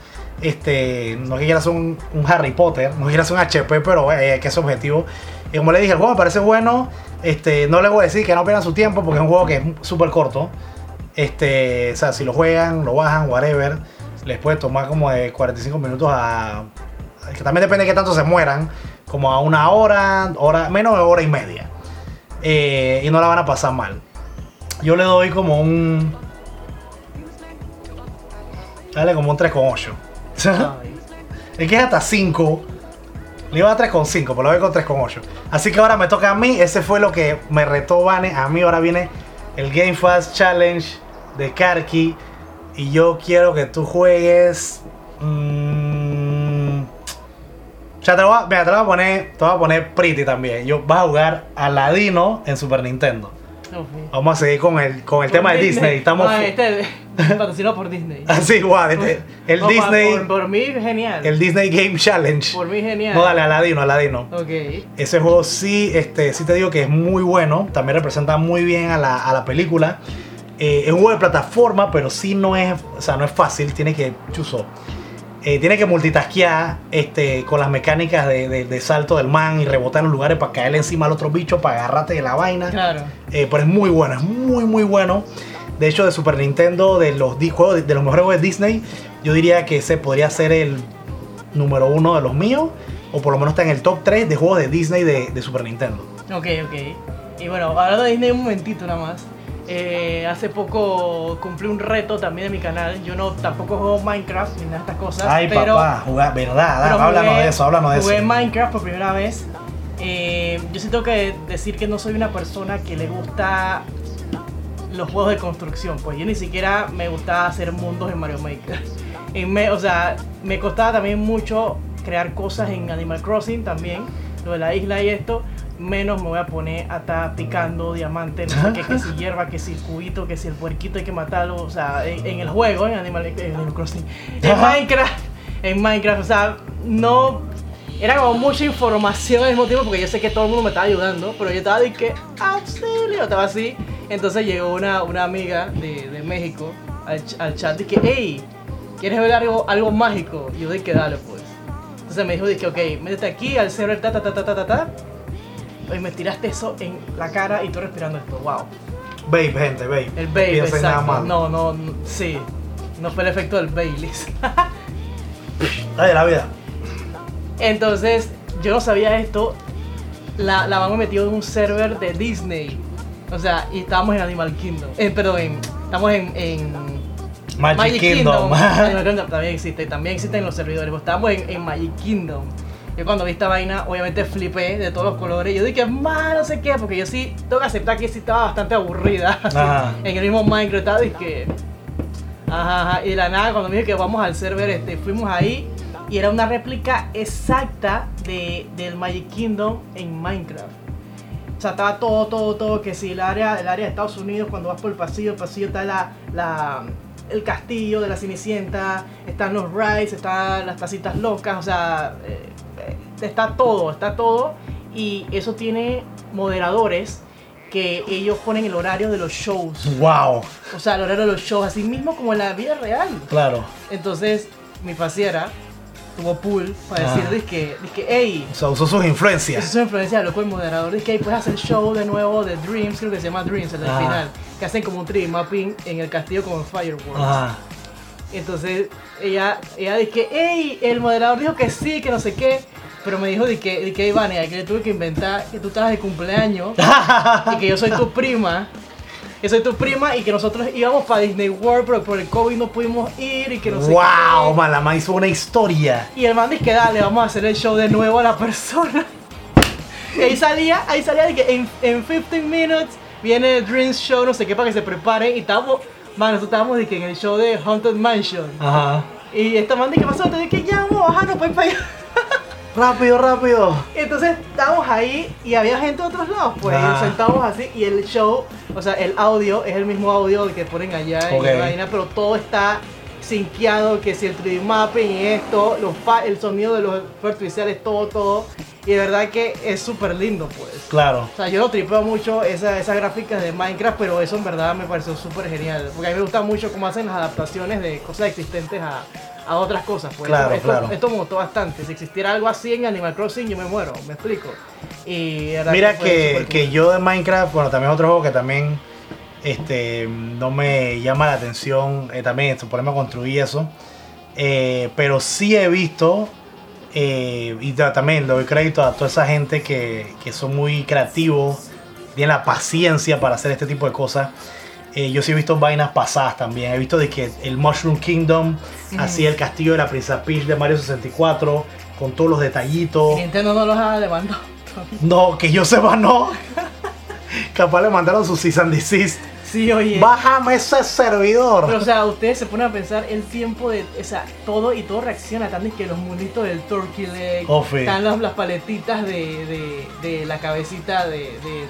este, no es que quiera ser un, un Harry Potter, no quiera ser un HP, pero eh, que es objetivo. Y como le dije, el juego me parece bueno. Este, no le voy a decir que no pierdan su tiempo porque es un juego que es súper corto. Este, o sea, si lo juegan, lo bajan, whatever, les puede tomar como de 45 minutos a. Que también depende de qué tanto se mueran. Como a una hora, hora menos de hora y media. Eh, y no la van a pasar mal. Yo le doy como un. Dale como un 3,8. Ay. Es que es hasta 5. Le iba a 3,5, pero lo voy con 3,8. Así que ahora me toca a mí. Ese fue lo que me retó Vane. A mí ahora viene el Game Fast Challenge de Karki. Y yo quiero que tú juegues. mm, o te voy a, mira, te a poner. Te voy a poner Pretty también. Yo vas a jugar Aladino en Super Nintendo. Vamos a seguir con el, con el Por tema de Disney. Estamos. Ah, este patrocinado por Disney. Así igual. este- el No, Disney. Por, por mí, genial. El Disney Game Challenge. Por mí, genial. No, dale, Aladino, Aladino. Ok. Ese juego sí, este, sí te digo que es muy bueno. También representa muy bien a la, a la película. Eh, es un juego de plataforma, pero sí no es, o sea, no es fácil. Tiene que, chuzo, eh, tiene que multitasquear este, con las mecánicas de, de- de salto del man y rebotar en los lugares para caerle encima al otro bicho, para agarrarte de la vaina. Claro. Eh, pero es muy bueno, es muy, muy bueno. De hecho, de Super Nintendo, de los juegos, de, de los mejores juegos de Disney, yo diría que ese podría ser el número uno de los míos. O por lo menos está en el top 3 de juegos de Disney de, de Super Nintendo. Ok, ok. Y bueno, hablando de Disney un momentito nada más. Eh, hace poco cumplí un reto también en mi canal. Yo no tampoco juego Minecraft ni nada de estas cosas. Ay, pero, papá, jugar, verdad, pero háblanos jugué- de eso, háblanos de Jugué eso. Minecraft por primera vez. Eh, yo sí tengo que decir que no soy una persona que le gusta los juegos de construcción. Pues yo ni siquiera me gustaba hacer mundos en Mario Maker. Y me, o sea, me costaba también mucho crear cosas en Animal Crossing también. Lo de la isla y esto. Menos me voy a poner a estar picando diamantes, no sé qué, que si hierba, que si el cubito, que si el puerquito hay que matarlo. O sea, en, en el juego, en Animal, en Animal Crossing. En. Minecraft. En Minecraft, o sea, no era como mucha información al mismo tiempo porque yo sé que todo el mundo me estaba ayudando, pero yo estaba de que auxilio, estaba así. Entonces llegó una, una amiga de, de México al, al chat y que, hey, ¿quieres ver algo, algo mágico? Y yo de que dale pues. Entonces me dijo, dije, ok, métete aquí al server ta ta ta ta ta ta ta. Y me tiraste eso en la cara y tú respirando esto, wow. Babe, gente, babe. El No babe, nada exacto. No, no, no, sí. No fue el efecto del Baileys. Ay, la vida. Entonces, yo no sabía esto. La, la mamá me metió en un server de Disney. O sea, y estábamos en Animal Kingdom. Eh, perdón, en- estamos en, en Magic, Kingdom. Animal Kingdom también existe, también existen los servidores. Pues estábamos en, en Magic Kingdom. Yo cuando vi esta vaina, obviamente flipé de todos los colores. Yo dije, más no sé qué, porque yo sí tengo que aceptar que sí estaba bastante aburrida. Ajá. en el mismo Minecraft dije, Ajá, ajá. Y de la nada, cuando me dije que vamos al server, este, fuimos ahí y era una réplica exacta de, del Magic Kingdom en Minecraft. O sea, estaba todo, todo, todo, que si el área, el área de Estados Unidos, cuando vas por el pasillo, el pasillo está la, la, el castillo de la Cenicienta, están los rides, están las tacitas locas, o sea, eh, está todo, está todo. Y eso tiene moderadores que ellos ponen el horario de los shows. Wow, O sea, el horario de los shows, así mismo como en la vida real. claro. Entonces, mi faciera tuvo pool para Ah. decir, dizque, dizque, hey, O sea, usó sus influencias. es una influencia, loco, el moderador, dice que hey, puedes hacer show de nuevo de Dreams, creo que se llama Dreams, el del Ah. final, que hacen como un 3D mapping en el castillo como en Fireworks. Ajá. Entonces, ella, ella dice, hey, el moderador dijo que sí, que no sé qué, pero me dijo de que, de que que le tuve que inventar que tú estabas de cumpleaños y que yo soy tu prima. Que soy tu prima y que nosotros íbamos para Disney World, pero por el COVID no pudimos ir y que no sé wow, qué. man, la man hizo una historia. Y el man dice que dale, vamos a hacer el show de nuevo a la persona. Y ahí salía, ahí salía de que en, en 15 minutes viene el Dreams Show, no sé qué, para que se preparen. Y estábamos, man, nosotros estábamos de que en el show de Haunted Mansion. Ajá. Y esta man dice, ¿qué pasó? Dije que ya vamos a bajarnos para ir para allá. Rápido, rápido. Entonces estábamos ahí y había gente de otros lados, pues, Ah. y sentados así. Y el show, o sea, el audio es el mismo audio que ponen allá Ok. en la vaina, pero todo está sinqueado, que si el 3D mapping y esto, los fa- el sonido de los artificiales, todo, todo. Y de verdad que es súper lindo, pues. Claro. O sea, yo no tripeo mucho esa- esas gráficas de Minecraft, pero eso en verdad me pareció súper genial. Porque a mí me gusta mucho cómo hacen las adaptaciones de cosas existentes a, a otras cosas. Pues. Claro, esto, claro. Esto me gustó bastante. Si existiera algo así en Animal Crossing, yo me muero, me explico. Y Mira que, que cool. yo de Minecraft, bueno, también es otro juego que también este, no me llama la atención, eh, también esto, ponerme a construir eso. Eh, pero sí he visto, eh, y ta- también le doy crédito a toda esa gente que, que son muy creativos, tienen la paciencia para hacer este tipo de cosas. Eh, yo sí he visto vainas pasadas también. He visto de que el Mushroom Kingdom, así el castillo de la Princesa Peach de Mario 64, con todos los detallitos. Nintendo no los ha demandado. No, que yo sepa, no. Capaz le mandaron su cease and desist. Sí, oye. Bájame ese servidor. Pero, o sea, ustedes se ponen a pensar el tiempo de. O sea, todo y todo reacciona. Tan de que los munitos del Turkey Leg. Oh, sí. Están las, las paletitas de, de, de la cabecita de. de,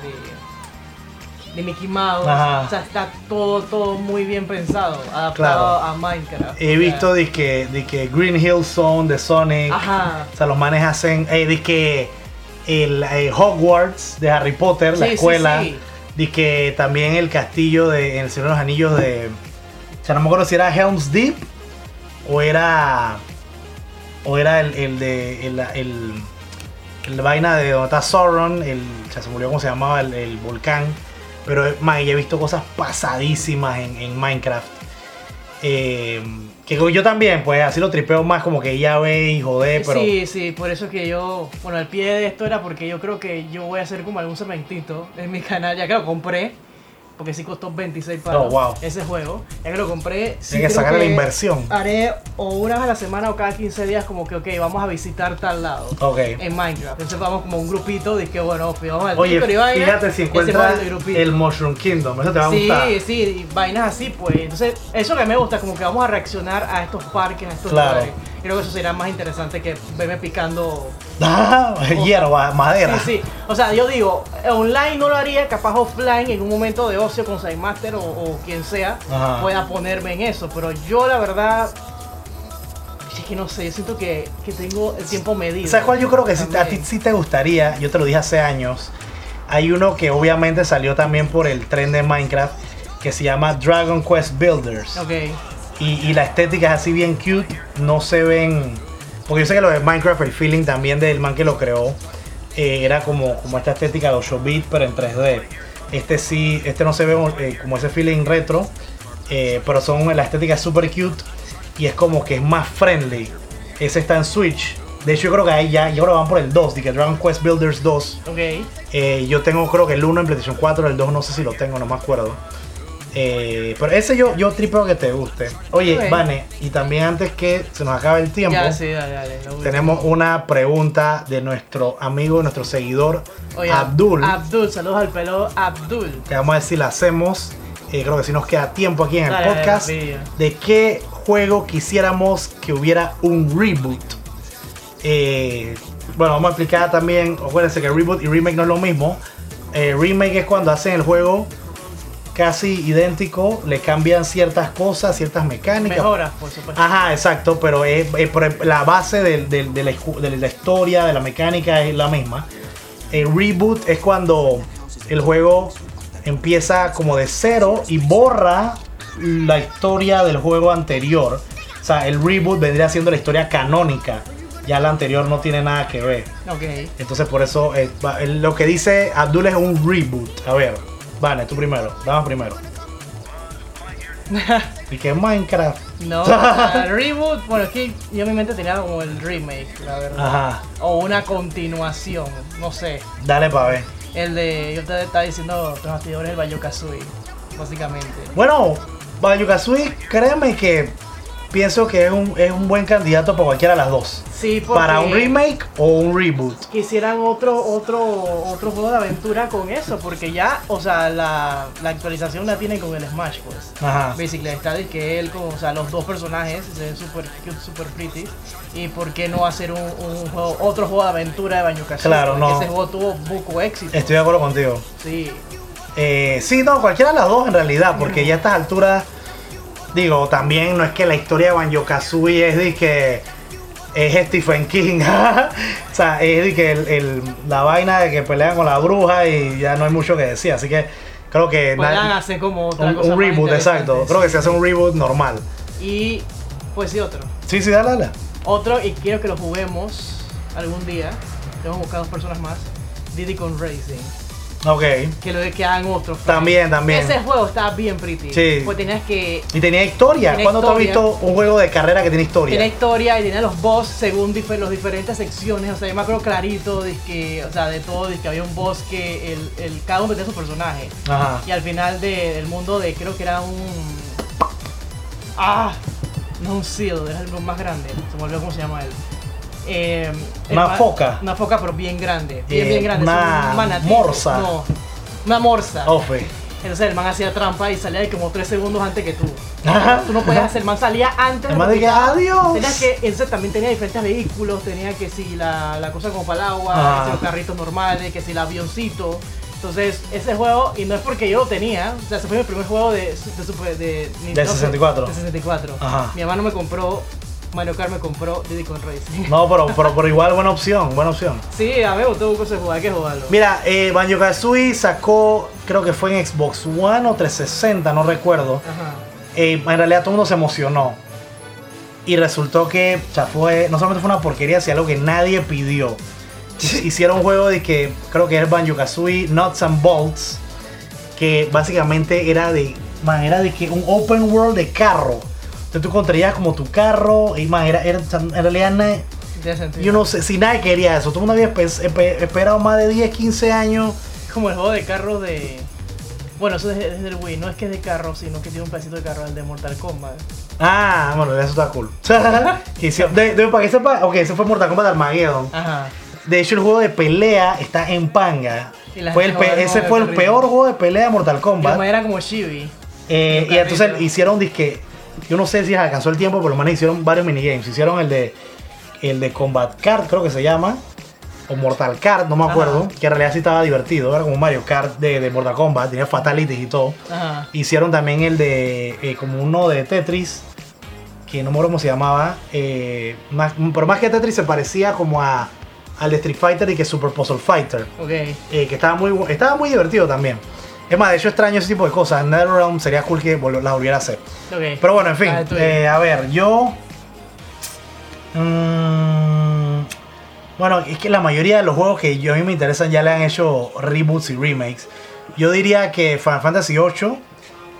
de, Mickey Mouse. Ajá. O sea, está todo, todo muy bien pensado. Adaptado Claro. a Minecraft. He visto de que, de que Green Hill Zone de Sonic. Ajá. O sea, los manes hacen. eh, de que el eh, Hogwarts de Harry Potter, la Sí, escuela. sí. De que también el castillo de en el Señor de los Anillos de. O sea, no me acuerdo si era Helm's Deep o era. O era el, el de. El, el, el vaina de donde está Sauron, el, ya se me olvidó cómo se llamaba el, el volcán. Pero man, ya he visto cosas pasadísimas en, en Minecraft. Eh, que yo también, pues así lo tripeo más como que ya ve y joder, pero. Sí, sí, por eso que yo, bueno, el pie de esto era porque yo creo que yo voy a hacer como algún segmentito en mi canal, ya que lo compré, porque sí costó 26 palos Oh, wow. ese juego, ya que lo compré, sí que sacar la inversión. Haré o una vez a la semana o cada 15 días como que, ok, vamos a visitar tal lado. Ok. En Minecraft, entonces vamos como un grupito, de que bueno, vamos al Oye, fíjate si encuentras el Mushroom Kingdom, eso te va a Sí, gustar. sí, y vainas así, pues. Entonces, eso que me gusta, como que vamos a reaccionar a estos parques, a estos Claro. lugares. Creo que eso será más interesante que verme picando Ah, hierba, madera. Sí, sí. O sea, yo digo, online no lo haría, capaz offline en un momento de ocio con Sidemaster o, o quien sea Ajá. pueda ponerme en eso. Pero yo la verdad, es que no sé, yo siento que, que tengo el tiempo medido. ¿Sabes cuál yo creo que sí- a ti sí te gustaría? Yo te lo dije hace años. Hay uno que obviamente salió también por el tren de Minecraft que se llama Dragon Quest Builders. Ok. Y, y la estética es así bien cute. No se ven. Porque yo sé que lo de Minecraft, el feeling también del man que lo creó. eh, era como, como esta estética de 8 bit pero en 3D. Este sí, este no se ve eh, como ese feeling retro, eh, pero son la estética es super cute y es como que es más friendly. Ese está en Switch. De hecho, yo creo que ahí ya, yo creo que van por el 2, de que Dragon Quest Builders 2. Ok. Yo tengo creo que el 1 en PlayStation 4, el 2 no sé si lo tengo, no me acuerdo. Eh, pero ese yo, yo tripeo que te guste. Oye, Ok. Vane, y también antes que se nos acabe el tiempo, Ya, sí, dale, dale. lo último. tenemos una pregunta de nuestro amigo, nuestro seguidor, Oye, Abdul. Abdul, saludos al pelo Abdul. que vamos a si la hacemos. Eh, creo que si nos queda tiempo aquí en el Dale, podcast. de qué juego quisiéramos que hubiera un reboot. Eh, bueno, vamos a explicar también. Acuérdense que reboot y remake no es lo mismo. Remake es cuando hacen el juego casi idéntico, le cambian ciertas cosas, ciertas mecánicas. Mejoras, por supuesto. Ajá, exacto, pero es, es la base del- del- de, la, de la historia, de la mecánica es la misma. El reboot es cuando el juego empieza como de cero y borra la historia del juego anterior. O sea, el reboot vendría siendo la historia canónica. Ya la anterior no tiene nada que ver. Ok. Entonces por eso eh, lo que dice Abdul es un reboot. A ver, Vane, tú primero. Dame primero. y que Minecraft. No, ah, reboot, bueno, es que yo en mi mente tenía como el remake, la verdad. Ajá. O una continuación, no sé. Dale para ver. El de, yo te estaba diciendo, los bastidores del Bayo Kazooie, básicamente. Bueno, Banjo-Kazooie, créeme que pienso que es un, es un buen candidato para cualquiera de las dos. Sí, Para un remake o un reboot. quisieran otro, otro, otro juego de aventura con eso, porque ya, o sea, la, la actualización la tienen con el Smash, pues. Ajá. Basically, está de que él, con, o sea, los dos personajes se ven super cute, super pretty. Y por qué no hacer un, un juego, otro juego de aventura de Banjo Kazooie. Claro, Porque no. Ese juego tuvo poco éxito. Estoy de acuerdo contigo. Sí. Eh, sí, no, cualquiera de las dos en realidad, porque ya a estas alturas, digo, también no es que la historia de Banjo Kazooie es de que es Stephen King, o sea, es de que el- el- la vaina de que pelean con la bruja y ya no hay mucho que decir, así que creo que Podrían na- hacer como otra un, cosa un reboot, exacto, creo que se hace un reboot normal. Y pues sí, otro. Sí, sí, dale, dale. Otro, y quiero que lo juguemos algún día. Tengo que buscar dos personas más. Diddy con Racing. Ok. Que lo de que hagan otro. También, también. Ese juego estaba bien pretty. Sí. Pues tenías que. Y tenía historia. Tenía ¿Cuándo tú has historia. visto un juego de carrera que tiene historia? Tenía historia y tenía los boss según los diferentes secciones. O sea, yo me acuerdo clarito de que, o sea, de todo, de que había un boss que el, el, cada uno tenía su personaje. Ajá. Y al final de- del mundo de, creo que era un... Ah, no un seal, es algo más grande. Se me olvidó cómo se llama él. Eh, Una ma- foca. Una foca, pero bien grande. Bien, Eh, bien grande. una un manatí. morsa. No, una morsa. Ofe. Entonces el man hacía trampa y salía de como 3 segundos antes que tú. Ajá. Tú no podías hacer, el man salía antes. El man de que. "Adiós". Tenías que, entonces también tenía diferentes vehículos, tenía que si la, la cosa como para el agua, Ah. que si los carritos normales, que si el avioncito. Entonces, ese juego, y no es porque yo lo tenía, o sea, ese fue mi primer juego de, de, Super- de Nintendo 64. De 64. Ajá. Mi hermano me compró, Mario Kart me compró Diddy Kong Racing. No, pero, pero, pero igual buena opción, buena opción. Sí, a ver, usted buscó ese juego, hay que jugarlo. Mira, eh, Banjo Kazooie sacó, creo que fue en Xbox One o 360, no recuerdo. Ajá. Eh, en realidad todo el mundo se emocionó. Y resultó que sea, fue, no solamente fue una porquería, sino algo que nadie pidió. Hicieron un juego de que creo que es Banjo Kazooie Nuts and Bolts. Que básicamente era de. Man, era de que un open world de carro. Entonces tú construías como tu carro. Y man, era, era- en realidad yo no sé si nadie quería eso. Todo el mundo había espe- espe- esperado más de 10, 15 años. Como el juego de carros de. Bueno, eso es de- es del Wii, no es que es de carro, sino que tiene un pedacito de carro, el de Mortal Kombat. Ah, bueno, eso está cool. De, de- para que sepa, ok, ese fue Mortal Kombat Armageddon. Ajá. De hecho, el juego de pelea está en panga. Fue el pe- ese fue el terrible. peor juego de pelea de Mortal Kombat. era como Chibi. Eh, y entonces hicieron disque. Yo no sé si alcanzó el tiempo, pero los manes hicieron varios minigames. Hicieron el de el de Combat Kart, creo que se llama. O Mortal Kart, no me Ajá. acuerdo. Que en realidad sí estaba divertido. Era como Mario Kart de, de Mortal Kombat. Tenía fatalities y todo. Ajá. Hicieron también el de. eh, como uno de Tetris. Que no me acuerdo cómo se llamaba. eh, más- pero más que Tetris se parecía como a. Al de Street Fighter y que Super Puzzle Fighter. Ok. eh, que estaba muy, estaba muy divertido también. Es más, de hecho extraño ese tipo de cosas. NetherRealm sería cool que vol- las volviera a hacer. Pero bueno, en fin. Ah, eh, a ver, yo. mm, Bueno, es que la mayoría de los juegos que yo, a mí me interesan ya le han hecho reboots y remakes. Yo diría que Final Fantasy VIII,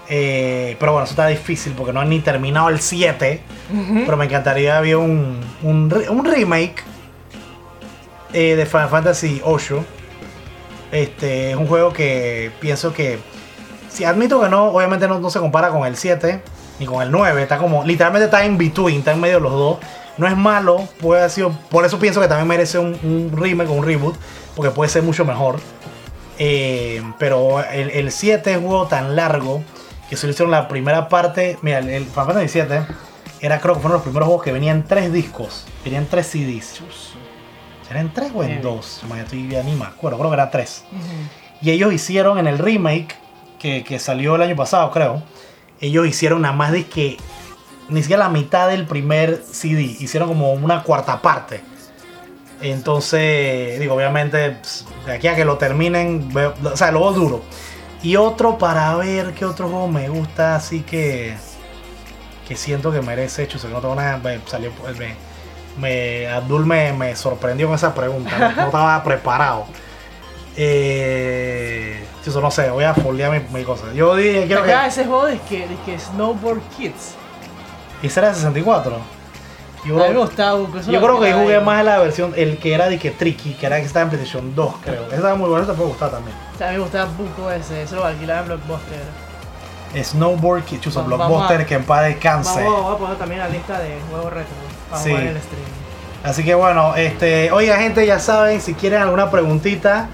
eh, pero bueno, eso está difícil porque no han ni terminado el 7. Pero me encantaría ver un, un remake eh, de Final Fantasy VIII. Este es un juego que pienso que, si admito que no, obviamente no, se compara con el 7 ni con el 9. Está como, literalmente está in between, está en medio de los dos. No es malo, puede haber sido, por eso pienso que también merece un, remake o un reboot, porque puede ser mucho mejor. Eh, pero el, el 7 es un juego tan largo que solo hicieron la primera parte. Mira, el, el Final Fantasy 7 era, creo que fueron los primeros juegos que venían tres discos, venían tres CDs. ¿Eran tres o en dos? Man, estoy ya ni me acuerdo, creo que eran tres. Y ellos hicieron en el remake, que, que salió el año pasado, creo. Ellos hicieron nada más de que ni siquiera la mitad del primer CD. Hicieron como una cuarta parte. Entonces, digo, obviamente, pues, de aquí a que lo terminen, o sea, lo duro. Y otro para ver qué otro juego me gusta, así que. que siento que merece hecho. que no tengo nada. Salió. Me, me- Abdul me, me sorprendió con esa pregunta. No, no estaba preparado. Eh, eso no sé, voy a foldear mi, mi cosa. Yo dije, quiero que. ese juego de que, de que Snowboard Kids. ¿Ese era de 64? Yo A mí me gustaba. Yo creo que jugué ahí. más en la versión, el que era de que Tricky, que era que estaba en PlayStation 2, creo. Ese estaba muy bueno, ese te puede gustar también. O sea, a mí me gustaba Buco ese. Eso lo alquilaba en Blockbuster. Snowboard Kid, chuzo, Vamos Blockbuster, que en paz descanse. Vamos, vamos a poner también la lista de juegos retro. Para Sí. jugar en el stream. Así que bueno, este, oiga gente, ya saben, si quieren alguna preguntita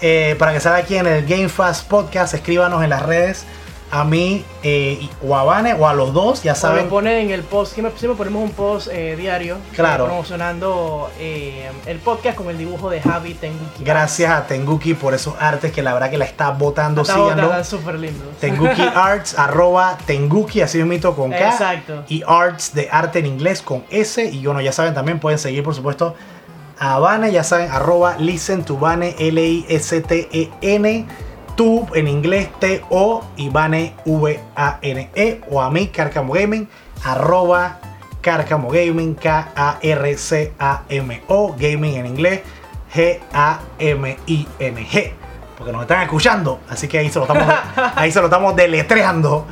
eh, para que salga aquí en el Game Fast Podcast, escríbanos en las redes a mí eh, o a Vane o a los dos, ya Saben. saben. ponen en el post, siempre, siempre ponemos un post eh, diario. eh, Claro. promocionando eh, el podcast con el dibujo de Javi Tenguki. Gracias a Tenguki por esos artes que la verdad que la está botando, Está síganlo. botando, súper lindo. Tenguki Arts, arroba Tenguki, así mismo con K. Exacto. Y Arts de arte en inglés con S. Y bueno, ya saben, también pueden seguir, por supuesto, a Vane, ya saben, arroba listen to Vane, L-I-S-T-E-N, tu en inglés, T-O y Vane, V-A-N-E. O a mí, Carcamo Gaming, arroba Carcamo Gaming, K-A-R-C-A-M-O, Gaming en inglés, G-A-M-I-N-G. Porque nos están escuchando, así que ahí se lo estamos, ahí se lo estamos deletreando.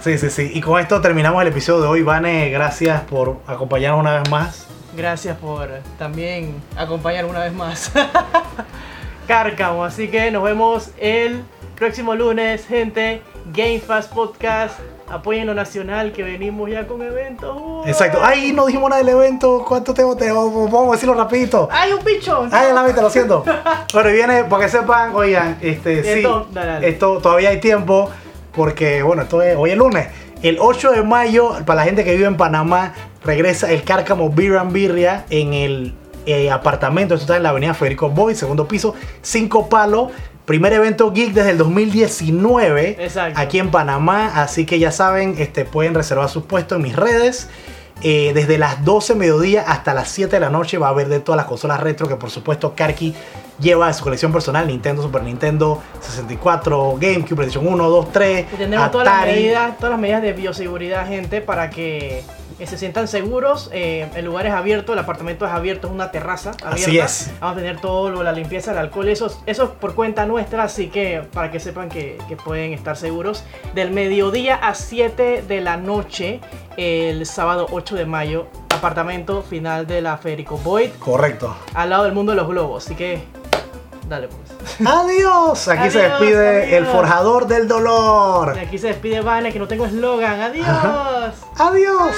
Sí, sí, sí. Y con esto terminamos el episodio de hoy. Vane, gracias por acompañarnos una vez más. Gracias por también acompañar una vez más. Cárcamo, así que nos vemos el próximo lunes, gente. Game Fast Podcast. Apoyen lo nacional que venimos ya con eventos. ¡Uah! Exacto. Ay, no dijimos nada del evento. ¿Cuánto? Te, vamos a decirlo rapidito. ¡Hay un bicho! Ay, la viste, lo siento. Pero viene, para que sepan, oigan, este, sí, Esto, dale, dale. esto todavía hay tiempo, porque, bueno, esto es, hoy es lunes. El 8 de mayo, para la gente que vive en Panamá, regresa el Cárcamo Beer and Birria en el eh, apartamento. Esto está en la avenida Federico Boy, segundo piso, 5 palos. Primer evento geek desde el 2019 Exacto. aquí en Panamá. Así que ya saben, este, pueden reservar sus puestos en mis redes. Eh, desde las 12 mediodía hasta las 7 de la noche va a haber de todas las consolas retro que por supuesto Karki lleva de su colección personal, Nintendo, Super Nintendo, 64, GameCube, PlayStation 1, 2, 3, Y tendremos todas las medidas, todas las medidas de bioseguridad, gente, para que eh, se sientan seguros. Eh, el lugar es abierto, el apartamento es abierto, es una terraza abierta. Así es. Vamos a tener todo lo, la limpieza, el alcohol, eso, es- eso es por cuenta nuestra, así que para que sepan que, que pueden estar seguros. Del mediodía a 7 de la noche, el sábado 8 de mayo, apartamento final de la Federico Boyd, Correcto. al lado del mundo de los globos. Así que, dale pues. Adiós. Aquí se Adiós, despide el forjador del dolor. Aquí se despide Vane, que no tengo eslogan. Adiós. Adiós.